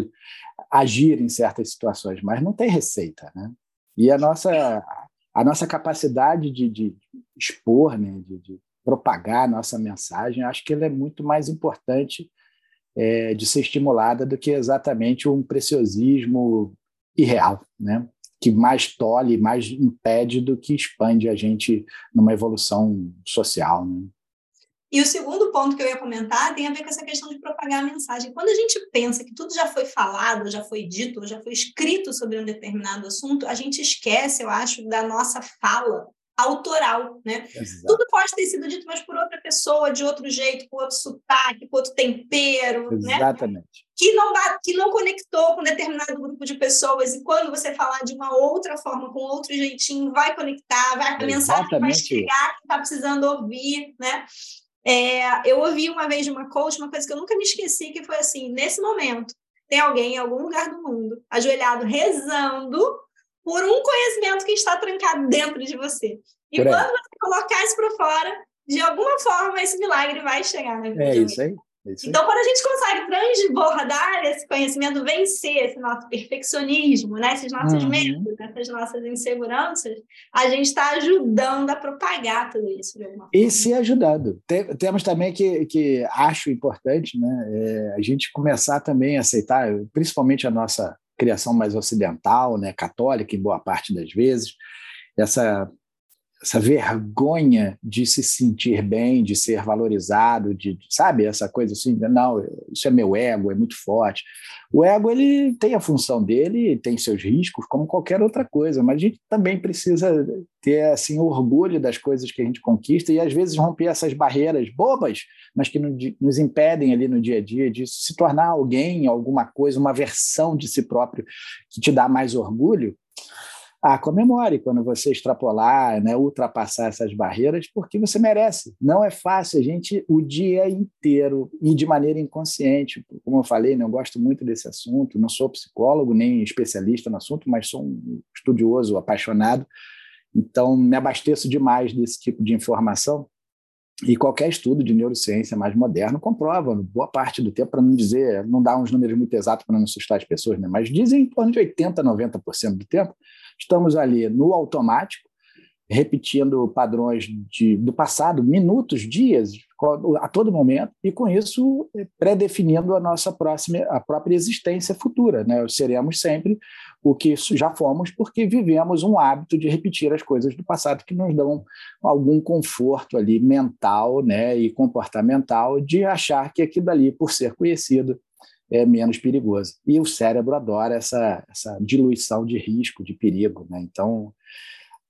agir em certas situações, mas não tem receita, né? E a nossa a nossa capacidade de, de expor, né, de, de, propagar a nossa mensagem, acho que ela é muito mais importante é, de ser estimulada do que exatamente um preciosismo irreal, né? que mais tolhe, mais impede do que expande a gente numa evolução social. Né? E o segundo ponto que eu ia comentar tem a ver com essa questão de propagar a mensagem. Quando a gente pensa que tudo já foi falado, já foi dito, já foi escrito sobre um determinado assunto, a gente esquece, eu acho, da nossa fala autoral, né? Exato. Tudo pode ter sido dito, mas por outra pessoa, de outro jeito, com outro sotaque, com outro tempero, né? Exatamente. Né? Que não, que não conectou com determinado grupo de pessoas, e quando você falar de uma outra forma, com outro jeitinho, vai conectar, vai, a mensagem vai chegar quem está precisando ouvir, né? É, eu ouvi uma vez de uma coach uma coisa que eu nunca me esqueci, que foi assim, nesse momento, tem alguém em algum lugar do mundo, ajoelhado, rezando por um conhecimento que está trancado dentro de você. E quando você colocar isso para fora, de alguma forma esse milagre vai chegar na vida. É isso aí. Então, quando a gente consegue transbordar esse conhecimento, vencer esse nosso perfeccionismo, né? esses nossos uhum. medos, essas nossas inseguranças, a gente está ajudando a propagar tudo isso. E se ajudando. temos também que, que acho importante né? É a gente começar também a aceitar, principalmente a nossa criação mais ocidental, né? católica, em boa parte das vezes, essa essa vergonha de se sentir bem, de ser valorizado, de, sabe, essa coisa assim, não, isso é meu ego, é muito forte. O ego ele tem a função dele, tem seus riscos, como qualquer outra coisa, mas a gente também precisa ter assim orgulho das coisas que a gente conquista e às vezes romper essas barreiras bobas, mas que nos impedem ali no dia a dia de se tornar alguém, alguma coisa, uma versão de si próprio que te dá mais orgulho ah, comemore quando você extrapolar, né, ultrapassar essas barreiras, porque você merece. Não é fácil, a gente, o dia inteiro, e de maneira inconsciente. Como eu falei, né, eu gosto muito desse assunto, não sou psicólogo nem especialista no assunto, mas sou um estudioso, apaixonado, então me abasteço demais desse tipo de informação. E qualquer estudo de neurociência mais moderno comprova, boa parte do tempo, para não dizer, não dar uns números muito exatos para não assustar as pessoas, né? mas dizem em torno de 80%, 90% do tempo, estamos ali no automático, repetindo padrões de, do passado, minutos, dias, a todo momento, e com isso eh, pré-definindo a nossa próxima, a própria existência futura. Né? Seremos sempre o que já fomos, porque vivemos um hábito de repetir as coisas do passado que nos dão algum conforto ali mental né, e comportamental de achar que aquilo ali, por ser conhecido, é menos perigoso. E o cérebro adora essa, essa diluição de risco, de perigo. Né? Então,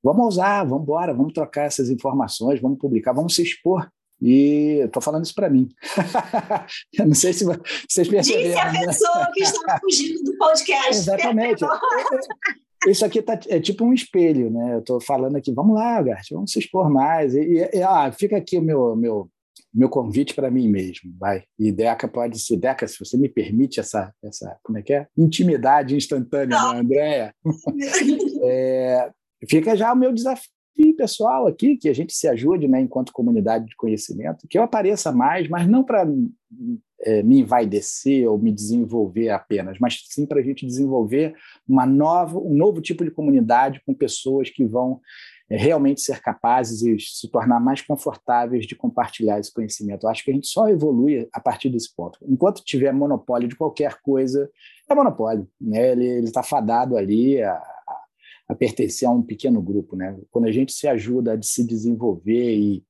vamos usar, vamos embora, vamos trocar essas informações, vamos publicar, vamos se expor. E estou falando isso para mim. Não sei se vocês perceberam. Disse a né? pessoa que está fugindo do podcast. Exatamente. Isso aqui tá, é tipo um espelho, né? Eu estou falando aqui, vamos lá, Gart, vamos se expor mais. E, e, ah, fica aqui o meu, meu, meu convite para mim mesmo, vai. E Deca pode ser, Deca, se você me permite essa, essa como é que é? Intimidade instantânea, né, Andréia? é, fica já o meu desafio pessoal aqui, que a gente se ajude, né, enquanto comunidade de conhecimento, que eu apareça mais, mas não para é, me envaidecer ou me desenvolver apenas, mas sim para a gente desenvolver uma nova, um novo tipo de comunidade com pessoas que vão realmente ser capazes e se tornar mais confortáveis de compartilhar esse conhecimento. Eu acho que a gente só evolui a partir desse ponto. Enquanto tiver monopólio de qualquer coisa, é monopólio. Né? Ele está fadado ali a, a, pertencer a um pequeno grupo. Né? Quando a gente se ajuda a se desenvolver e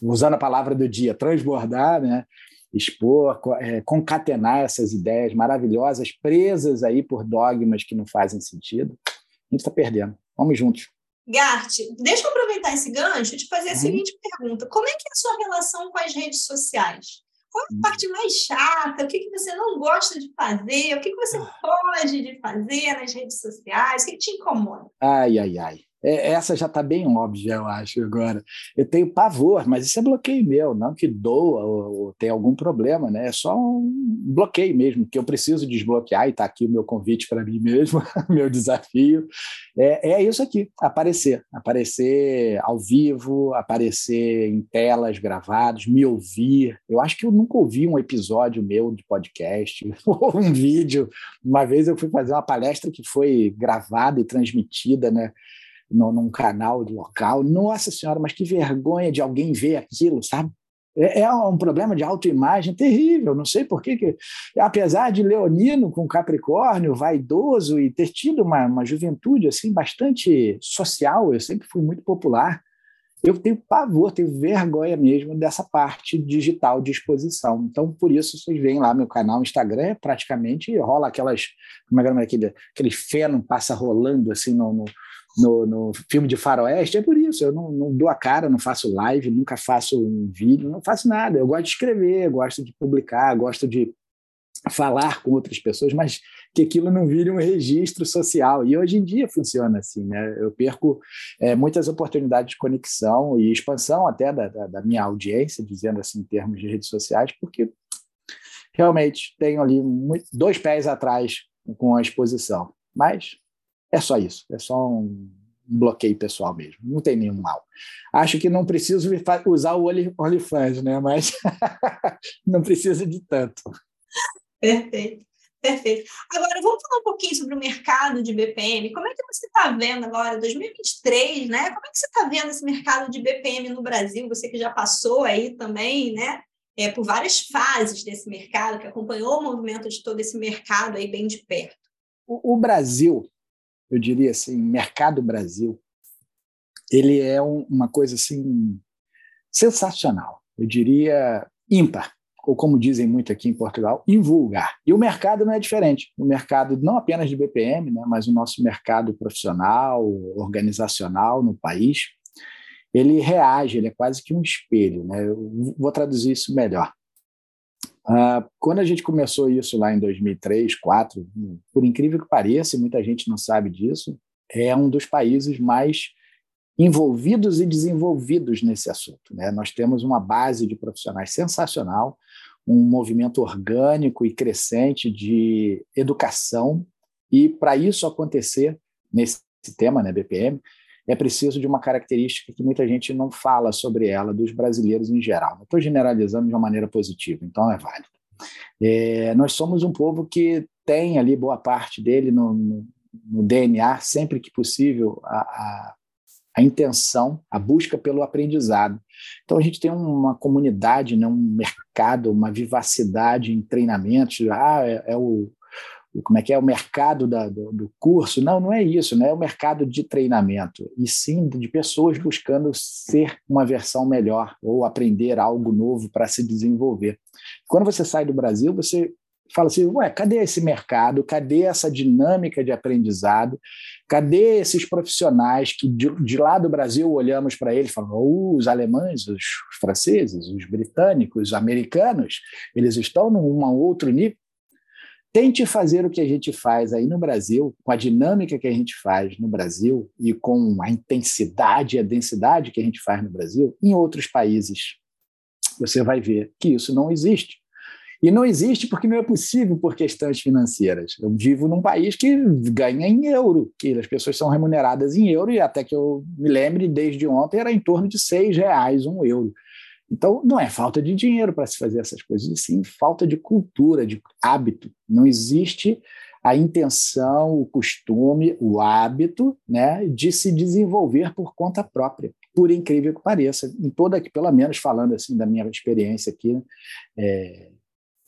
usando a palavra do dia, transbordar, né? expor, é, concatenar essas ideias maravilhosas, presas aí por dogmas que não fazem sentido, a gente está perdendo. Vamos juntos. Gart, deixa eu aproveitar esse gancho e te fazer a uhum. seguinte pergunta: como é que é a sua relação com as redes sociais? Qual é a parte mais chata? O que, que você não gosta de fazer? O que, que você ah. pode de fazer nas redes sociais? O que te incomoda? Ai, ai, ai. É, essa já está bem óbvia, eu acho, agora. Eu tenho pavor, mas isso é bloqueio meu, não que doa ou, ou tem algum problema, né? É só um bloqueio mesmo, que eu preciso desbloquear, e está aqui o meu convite para mim mesmo, meu desafio. É, é isso aqui, aparecer. Aparecer ao vivo, aparecer em telas gravadas, me ouvir. Eu acho que eu nunca ouvi um episódio meu de podcast ou um vídeo. Uma vez eu fui fazer uma palestra que foi gravada e transmitida, né? No, num canal local. Nossa Senhora, mas que vergonha de alguém ver aquilo, sabe? É, é um problema de autoimagem terrível. Não sei por que, que, apesar de leonino com Capricórnio, vaidoso e ter tido uma, uma juventude assim bastante social, eu sempre fui muito popular. Eu tenho pavor, tenho vergonha mesmo dessa parte digital de exposição. Então, por isso, vocês veem lá meu canal Instagram, praticamente rola aquelas. Como é que é aquele, aquele feno passa rolando assim no, no no, no filme de faroeste, é por isso. Eu não, não, dou a cara, não faço live, nunca faço um vídeo, não faço nada. Eu gosto de escrever, gosto de publicar, gosto de falar com outras pessoas, mas que aquilo não vire um registro social. E hoje em dia funciona assim, né? Eu perco é, muitas oportunidades de conexão e expansão até da, da, da, minha audiência, dizendo assim em termos de redes sociais, porque realmente tenho ali muito, dois pés atrás com a exposição. Mas é só isso, é só um bloqueio pessoal mesmo, não tem nenhum mal. Acho que não preciso usar o OnlyFans, né? mas não precisa de tanto. Perfeito. Perfeito. Agora, vamos falar um pouquinho sobre o mercado de BPM. Como é que você está vendo agora, 2023, né? Como é que você está vendo esse mercado de BPM no Brasil? Você que já passou aí também, né? É, por várias fases desse mercado, que acompanhou o movimento de todo esse mercado aí bem de perto. O, o Brasil, eu diria assim, mercado Brasil, ele é um, uma coisa assim sensacional. Eu diria ímpar, ou como dizem muito aqui em Portugal, invulgar. E o mercado não é diferente. O mercado não apenas de BPM, né, mas o nosso mercado profissional, organizacional no país, ele reage, ele é quase que um espelho. Né? Eu vou traduzir isso melhor. Uh, quando a gente começou isso lá em 2003, 2004, por incrível que pareça, muita gente não sabe disso, é um dos países mais envolvidos e desenvolvidos nesse assunto. Né? Nós temos uma base de profissionais sensacional, um movimento orgânico e crescente de educação, e para isso acontecer nesse tema, né, BPM, é preciso de uma característica que muita gente não fala sobre ela, dos brasileiros em geral. Estou generalizando de uma maneira positiva, então é válido. É, nós somos um povo que tem ali boa parte dele no, no, no DNA, sempre que possível, a, a, a, intenção, a busca pelo aprendizado. Então a gente tem uma comunidade, né, um mercado, uma vivacidade em treinamentos. Ah, é, é o como é que é o mercado da, do, do, curso. Não, não é isso, não é o mercado de treinamento, e sim de pessoas buscando ser uma versão melhor ou aprender algo novo para se desenvolver. Quando você sai do Brasil, você fala assim, ué, cadê esse mercado? Cadê essa dinâmica de aprendizado? Cadê esses profissionais que de, de lá do Brasil olhamos para eles e falamos, oh, os alemães, os franceses, os britânicos, os americanos, eles estão num outro nível. Tente fazer o que a gente faz aí no Brasil, com a dinâmica que a gente faz no Brasil e com a intensidade e a densidade que a gente faz no Brasil em outros países. Você vai ver que isso não existe. E não existe porque não é possível por questões financeiras. Eu vivo num país que ganha em euro, que as pessoas são remuneradas em euro, e até que eu me lembre, desde ontem era em torno de seis reais um euro. Então, não é falta de dinheiro para se fazer essas coisas, e sim falta de cultura, de hábito. Não existe a intenção, o costume, o hábito né, de se desenvolver por conta própria, por incrível que pareça. Em toda, pelo menos falando assim da minha experiência aqui, é,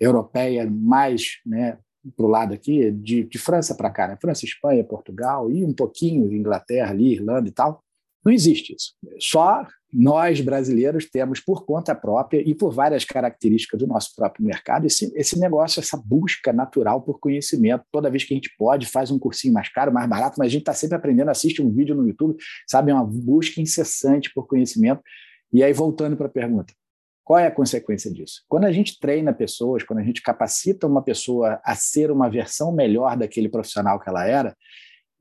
europeia, mais né, para o lado aqui, de, de França para cá, né? França, Espanha, Portugal, e um pouquinho Inglaterra, ali, Irlanda e tal, não existe isso. Só nós brasileiros temos por conta própria e por várias características do nosso próprio mercado esse, esse negócio, essa busca natural por conhecimento. Toda vez que a gente pode, faz um cursinho mais caro, mais barato, mas a gente está sempre aprendendo, assiste um vídeo no YouTube, sabe? É uma busca incessante por conhecimento. E aí, voltando para a pergunta, qual é a consequência disso? Quando a gente treina pessoas, quando a gente capacita uma pessoa a ser uma versão melhor daquele profissional que ela era,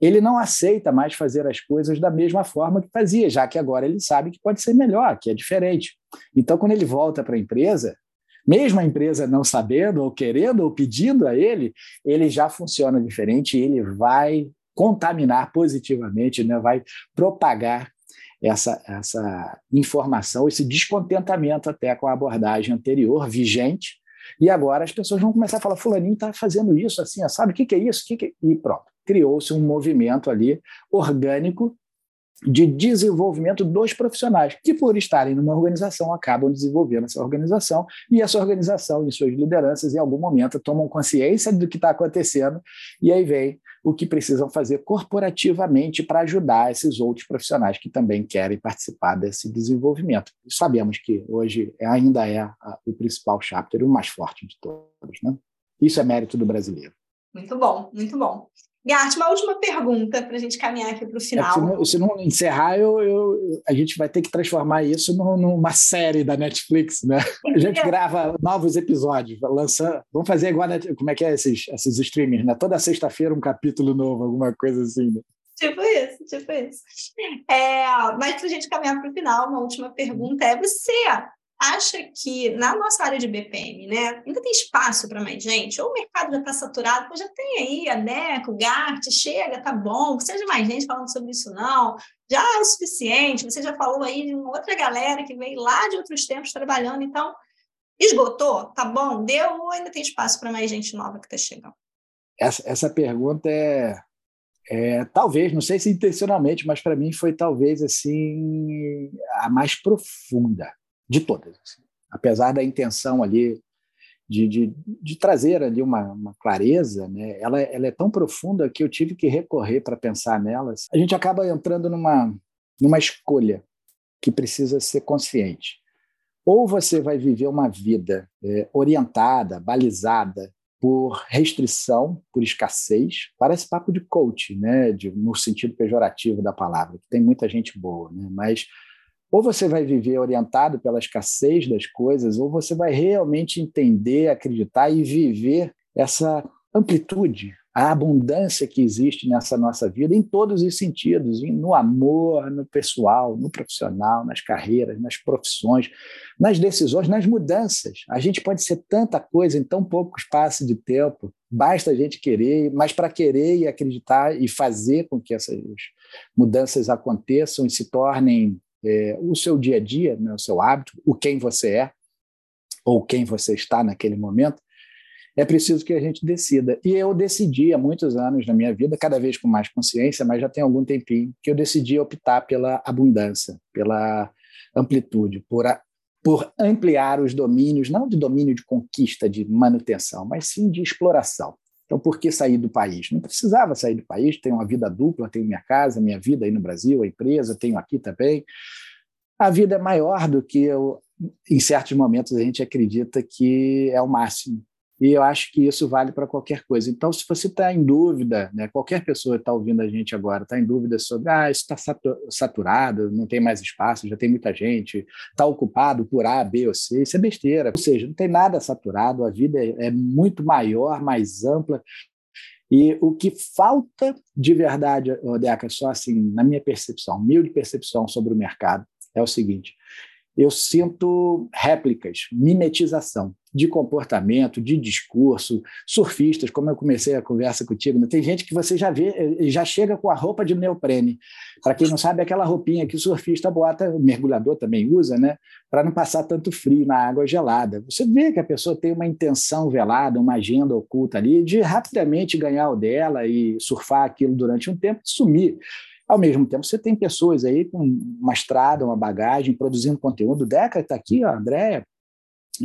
ele não aceita mais fazer as coisas da mesma forma que fazia, já que agora ele sabe que pode ser melhor, que é diferente. Então, quando ele volta para a empresa, mesmo a empresa não sabendo, ou querendo, ou pedindo a ele, ele já funciona diferente e ele vai contaminar positivamente, né? vai propagar essa, essa informação, esse descontentamento até com a abordagem anterior, vigente, e agora as pessoas vão começar a falar: Fulaninho está fazendo isso, assim, sabe? O que, que é isso? Que que... É? E pronto criou-se um movimento ali orgânico de desenvolvimento dos profissionais, que por estarem numa organização acabam desenvolvendo essa organização, e essa organização e suas lideranças, em algum momento, tomam consciência do que está acontecendo, e aí vem o que precisam fazer corporativamente para ajudar esses outros profissionais que também querem participar desse desenvolvimento. Sabemos que hoje ainda é o principal chapter, o mais forte de todos. Né? Isso é mérito do brasileiro. Muito bom, muito bom. Gart, uma última pergunta para a gente caminhar aqui para o final. É, se, não, se, não, encerrar, eu, eu, a gente vai ter que transformar isso numa série da Netflix, né? A gente é. grava novos episódios, lança, vamos fazer igual, como é que é esses, esses streamers, né? Toda sexta-feira um capítulo novo, alguma coisa assim, né? Tipo isso, tipo isso. É, mas para a gente caminhar para o final, uma última pergunta é: você acha que na nossa área de BPM, né, ainda tem espaço para mais gente? Ou o mercado já está saturado? Pô, já tem aí a DECO, o GART, chega, tá bom, precisa de mais gente falando sobre isso não. Já é o suficiente, você já falou aí de uma outra galera que veio lá de outros tempos trabalhando, então esgotou? Tá bom? Deu ou ainda tem espaço para mais gente nova que está chegando? Essa, essa pergunta é, é, talvez, não sei se intencionalmente, mas para mim foi talvez assim a mais profunda de todas. Assim. Apesar da intenção ali de, de, de trazer ali uma, uma, clareza, né? ela, ela é tão profunda que eu tive que recorrer para pensar nelas. A gente acaba entrando numa, numa escolha que precisa ser consciente. Ou você vai viver uma vida é, orientada, balizada por restrição, por escassez. Parece papo de coach, né? De, no sentido pejorativo da palavra, que tem muita gente boa, né? mas ou você vai viver orientado pela escassez das coisas, ou você vai realmente entender, acreditar e viver essa amplitude, a abundância que existe nessa nossa vida em todos os sentidos, no amor, no pessoal, no profissional, nas carreiras, nas profissões, nas decisões, nas mudanças. A gente pode ser tanta coisa em tão pouco espaço de tempo, basta a gente querer, mas para querer e acreditar e fazer com que essas mudanças aconteçam e se tornem é, o seu dia a dia, né, o seu hábito, o quem você é, ou quem você está naquele momento, é preciso que a gente decida. E eu decidi há muitos anos na minha vida, cada vez com mais consciência, mas já tem algum tempinho, que eu decidi optar pela abundância, pela amplitude, por, a, por ampliar os domínios, não de domínio de conquista, de manutenção, mas sim de exploração. Então, por que sair do país? Não precisava sair do país, tenho uma vida dupla, tenho minha casa, minha vida aí no Brasil, a empresa, tenho aqui também. A vida é maior do que eu, em certos momentos a gente acredita que é o máximo. E eu acho que isso vale para qualquer coisa. Então, se você está em dúvida, né, qualquer pessoa que está ouvindo a gente agora está em dúvida sobre ah, isso está saturado, não tem mais espaço, já tem muita gente, está ocupado por A, B ou C, isso é besteira. Ou seja, não tem nada saturado, a vida é, é muito maior, mais ampla. E o que falta de verdade, Deca, só assim, na minha percepção, humilde percepção sobre o mercado, é o seguinte: eu sinto réplicas, mimetização de comportamento, de discurso, surfistas, como eu comecei a conversa contigo, né? tem gente que você já vê, eh, já chega com a roupa de neoprene. Para quem não sabe, é aquela roupinha que o surfista bota, o mergulhador também usa, né, para não passar tanto frio na água gelada. Você vê que a pessoa tem uma intenção velada, uma agenda oculta ali de rapidamente ganhar o dela e surfar aquilo durante um tempo e sumir. Ao mesmo tempo, você tem pessoas aí com uma estrada, uma bagagem, produzindo conteúdo. Deca está aqui, a Andréia,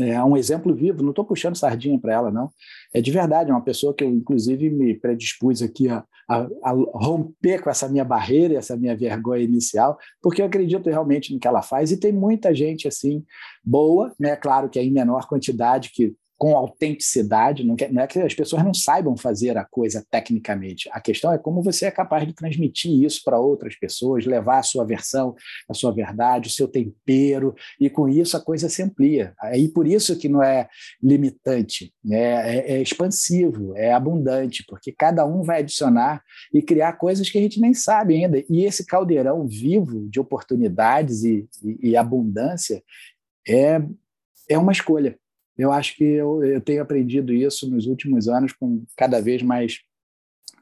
é um exemplo vivo, não estou puxando sardinha para ela, não. É de verdade, é uma pessoa que eu, inclusive, me predispus aqui a, a, a, romper com essa minha barreira, essa minha vergonha inicial, porque eu acredito realmente no que ela faz, e tem muita gente assim, boa, né? Claro que é em menor quantidade, que com autenticidade, não, é que as pessoas não saibam fazer a coisa tecnicamente. A questão é como você é capaz de transmitir isso para outras pessoas, levar a sua versão, a sua verdade, o seu tempero, e com isso a coisa se amplia. Aí por isso que não é limitante, né? é, é expansivo, é abundante, porque cada um vai adicionar e criar coisas que a gente nem sabe ainda. E esse caldeirão vivo de oportunidades e, e, e abundância é, é uma escolha eu acho que eu, eu tenho aprendido isso nos últimos anos com cada vez mais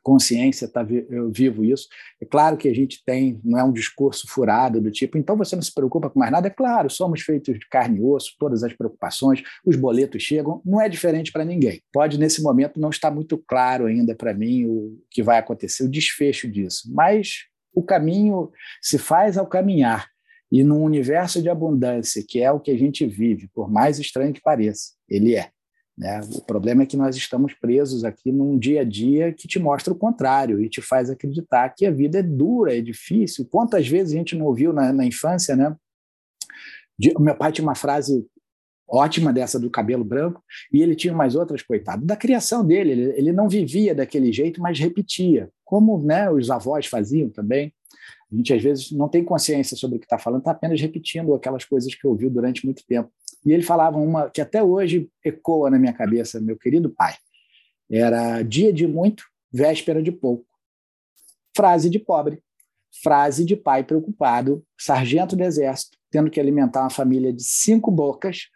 consciência, tá, eu vivo isso. É claro que a gente tem, não é um discurso furado do tipo, então você não se preocupa com mais nada. É claro, somos feitos de carne e osso, todas as preocupações, os boletos chegam, não é diferente para ninguém. Pode, nesse momento, não estar muito claro ainda para mim o que vai acontecer, o desfecho disso, mas o caminho se faz ao caminhar. E num universo de abundância, que é o que a gente vive, por mais estranho que pareça, ele é. Né? O problema é que nós estamos presos aqui num dia a dia que te mostra o contrário e te faz acreditar que a vida é dura, é difícil. Quantas vezes a gente não ouviu na, na infância, né? De, meu pai tinha uma frase ótima dessa do cabelo branco, e ele tinha mais outras, coitado, da criação dele. Ele, ele não vivia daquele jeito, mas repetia, como né, os avós faziam também. A gente, às vezes, não tem consciência sobre o que está falando, está apenas repetindo aquelas coisas que ouviu durante muito tempo. E ele falava uma que até hoje ecoa na minha cabeça, meu querido pai. Era dia de muito, véspera de pouco. Frase de pobre, frase de pai preocupado, sargento do exército, tendo que alimentar uma família de cinco bocas.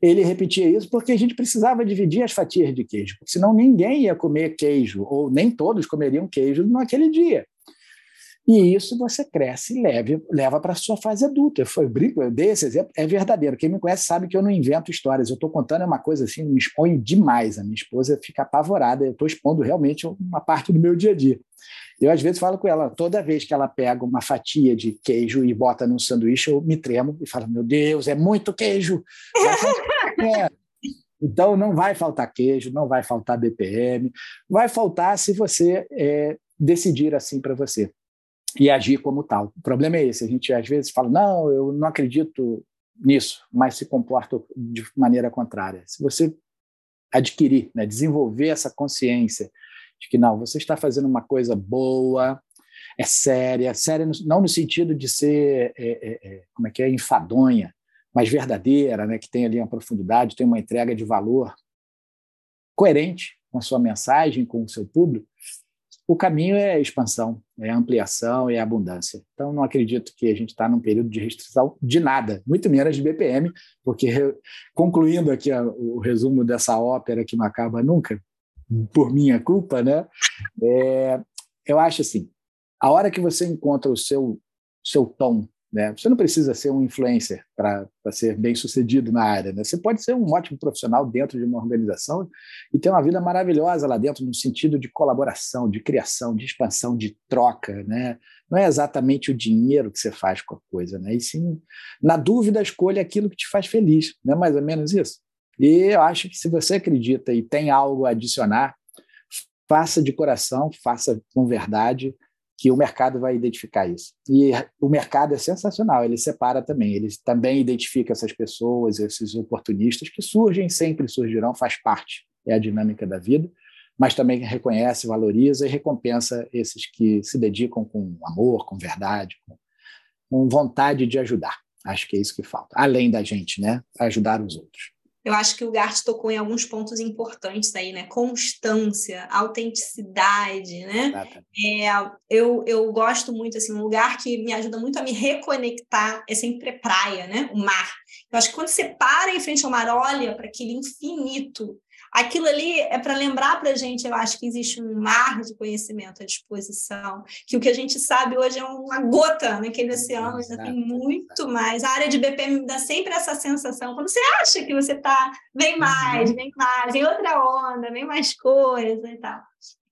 Ele repetia isso porque a gente precisava dividir as fatias de queijo, senão ninguém ia comer queijo, ou nem todos comeriam queijo naquele dia. E isso você cresce e leve, leva para a sua fase adulta. Foi, brinco, eu dei esse exemplo, é verdadeiro. Quem me conhece sabe que eu não invento histórias. Eu estou contando uma coisa assim, me expõe demais. A minha esposa fica apavorada. Eu estou expondo realmente uma parte do meu dia a dia. Eu, às vezes, falo com ela, toda vez que ela pega uma fatia de queijo e bota num sanduíche, eu me tremo e falo: Meu Deus, é muito queijo! é. Então, não vai faltar queijo, não vai faltar BPM, vai faltar se você é, decidir assim para você e agir como tal. O problema é esse: a gente às vezes fala, não, eu não acredito nisso, mas se comporta de maneira contrária. Se você adquirir, né, desenvolver essa consciência de que não, você está fazendo uma coisa boa, é séria, séria não no sentido de ser, é, é, é, como é que é, enfadonha, mas verdadeira, né, que tem ali uma profundidade, tem uma entrega de valor coerente com a sua mensagem, com o seu público, o caminho é expansão, é ampliação, é abundância. Então, não acredito que a gente está num período de restrição de nada, muito menos de BPM, porque, concluindo aqui o resumo dessa ópera que não acaba nunca, por minha culpa, né? É, eu acho assim, a hora que você encontra o seu, seu tom né? Você não precisa ser um influencer para ser bem sucedido na área. Né? Você pode ser um ótimo profissional dentro de uma organização e ter uma vida maravilhosa lá dentro, no sentido de colaboração, de criação, de expansão, de troca. Né? Não é exatamente o dinheiro que você faz com a coisa, né? e sim, na dúvida, escolha aquilo que te faz feliz. Não é mais ou menos isso? E eu acho que se você acredita e tem algo a adicionar, faça de coração, faça com verdade que o mercado vai identificar isso. E o mercado é sensacional, ele separa também, ele também identifica essas pessoas, esses oportunistas que surgem, sempre surgirão, faz parte, é a dinâmica da vida, mas também reconhece, valoriza e recompensa esses que se dedicam com amor, com verdade, com, com vontade de ajudar. Acho que é isso que falta, além da gente, né? Ajudar os outros. Eu acho que o Gart tocou em alguns pontos importantes aí, né? Constância, autenticidade, né? É, eu, eu gosto muito, assim, um lugar que me ajuda muito a me reconectar é sempre praia, né? O mar. Eu acho que quando você para em frente ao mar, olha para aquele infinito aquilo ali é para lembrar para a gente, eu acho que existe um mar de conhecimento à disposição, que o que a gente sabe hoje é uma gota naquele oceano, ainda tem muito mais. A área de BPM dá sempre essa sensação, quando você acha que você está, vem mais, uhum. vem mais, vem outra onda, vem mais coisa e tal.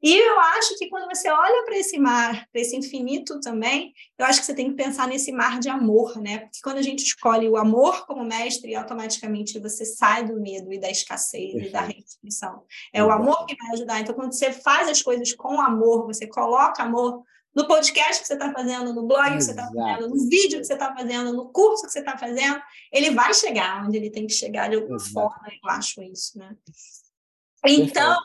E eu acho que quando você olha para esse mar, para esse infinito também, eu acho que você tem que pensar nesse mar de amor, né? Porque quando a gente escolhe o amor como mestre, automaticamente você sai do medo e da escassez Perfeito. e da restrição. É o amor que vai ajudar. Então, quando você faz as coisas com amor, você coloca amor no podcast que você está fazendo, no blog que você está fazendo, no vídeo que você está fazendo, no curso que você está fazendo, ele vai chegar onde ele tem que chegar de alguma Exato. forma, eu acho isso, né? Então,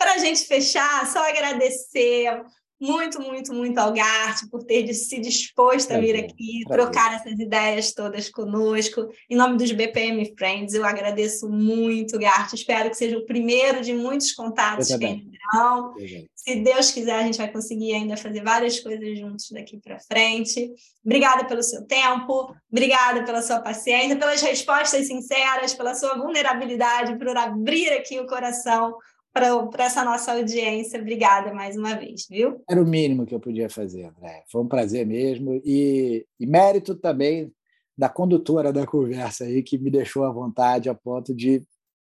para a gente fechar, só agradecer muito, muito, muito ao Gart por ter se disposto a vir aqui, trocar essas ideias todas conosco. Em nome dos BPM Friends, eu agradeço muito, Gart. Espero que seja o primeiro de muitos contatos que virão. Se Deus quiser, a gente vai conseguir ainda fazer várias coisas juntos daqui para frente. Obrigada pelo seu tempo, obrigada pela sua paciência, pelas respostas sinceras, pela sua vulnerabilidade, por abrir aqui o coração para essa nossa audiência. Obrigada mais uma vez, viu? Era o mínimo que eu podia fazer, André. Foi um prazer mesmo. E, e mérito também da condutora da conversa aí, que me deixou à vontade a ponto de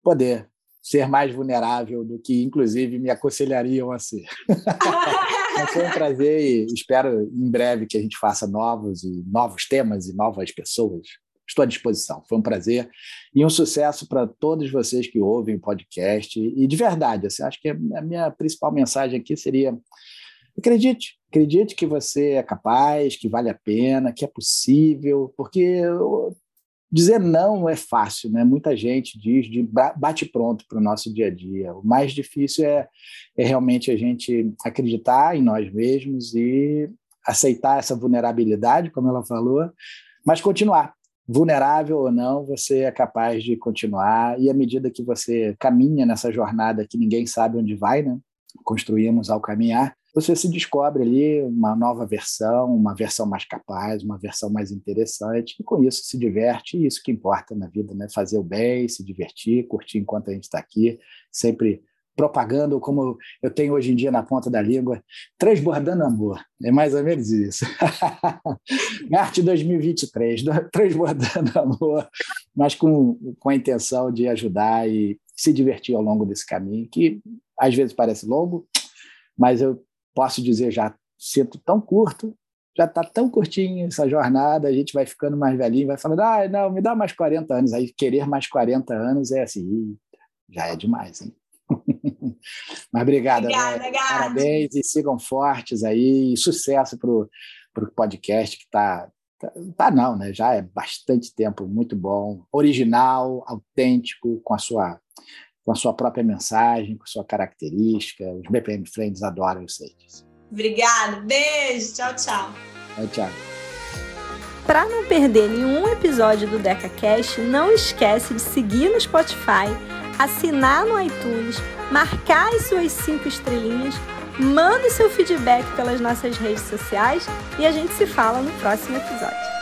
poder ser mais vulnerável do que, inclusive, me aconselhariam a ser. foi um prazer e espero em breve que a gente faça novos e novos temas e novas pessoas estou à disposição. Foi um prazer e um sucesso para todos vocês que ouvem o podcast. E de verdade, assim, acho que a minha principal mensagem aqui seria: acredite, acredite que você é capaz, que vale a pena, que é possível, porque dizer não é fácil, né? Muita gente diz de bate pronto para o nosso dia a dia. O mais difícil é, é realmente a gente acreditar em nós mesmos e aceitar essa vulnerabilidade, como ela falou, mas continuar, vulnerável ou não, você é capaz de continuar. E à medida que você caminha nessa jornada que ninguém sabe onde vai, né? construímos ao caminhar, você se descobre ali uma nova versão, uma versão mais capaz, uma versão mais interessante, e com isso se diverte, e isso que importa na vida, né? Fazer o bem, se divertir, curtir enquanto a gente está aqui, sempre propaganda, ou como eu tenho hoje em dia na ponta da língua, transbordando amor. É mais ou menos isso. Arte 2023, transbordando amor, mas com, com a intenção de ajudar e se divertir ao longo desse caminho, que às vezes parece longo, mas eu posso dizer já, sinto tão curto, já está tão curtinho essa jornada, a gente vai ficando mais velhinho, vai falando, ah, não, me dá mais 40 anos. Aí querer mais 40 anos é assim, já é demais, hein? Mas obrigada, obrigada né? parabéns e sigam fortes aí. E sucesso para o podcast que está. Tá, tá, não, né? Já é bastante tempo, muito bom, original, autêntico, com a sua com a sua própria mensagem, com a sua característica. Os BPM Friends adoram vocês. Obrigada, beijo, tchau, tchau. Tchau, tchau. Para não perder nenhum episódio do DecaCast, não esquece de seguir no Spotify assinar no iTunes, marcar as suas cinco estrelinhas, manda seu feedback pelas nossas redes sociais e a gente se fala no próximo episódio.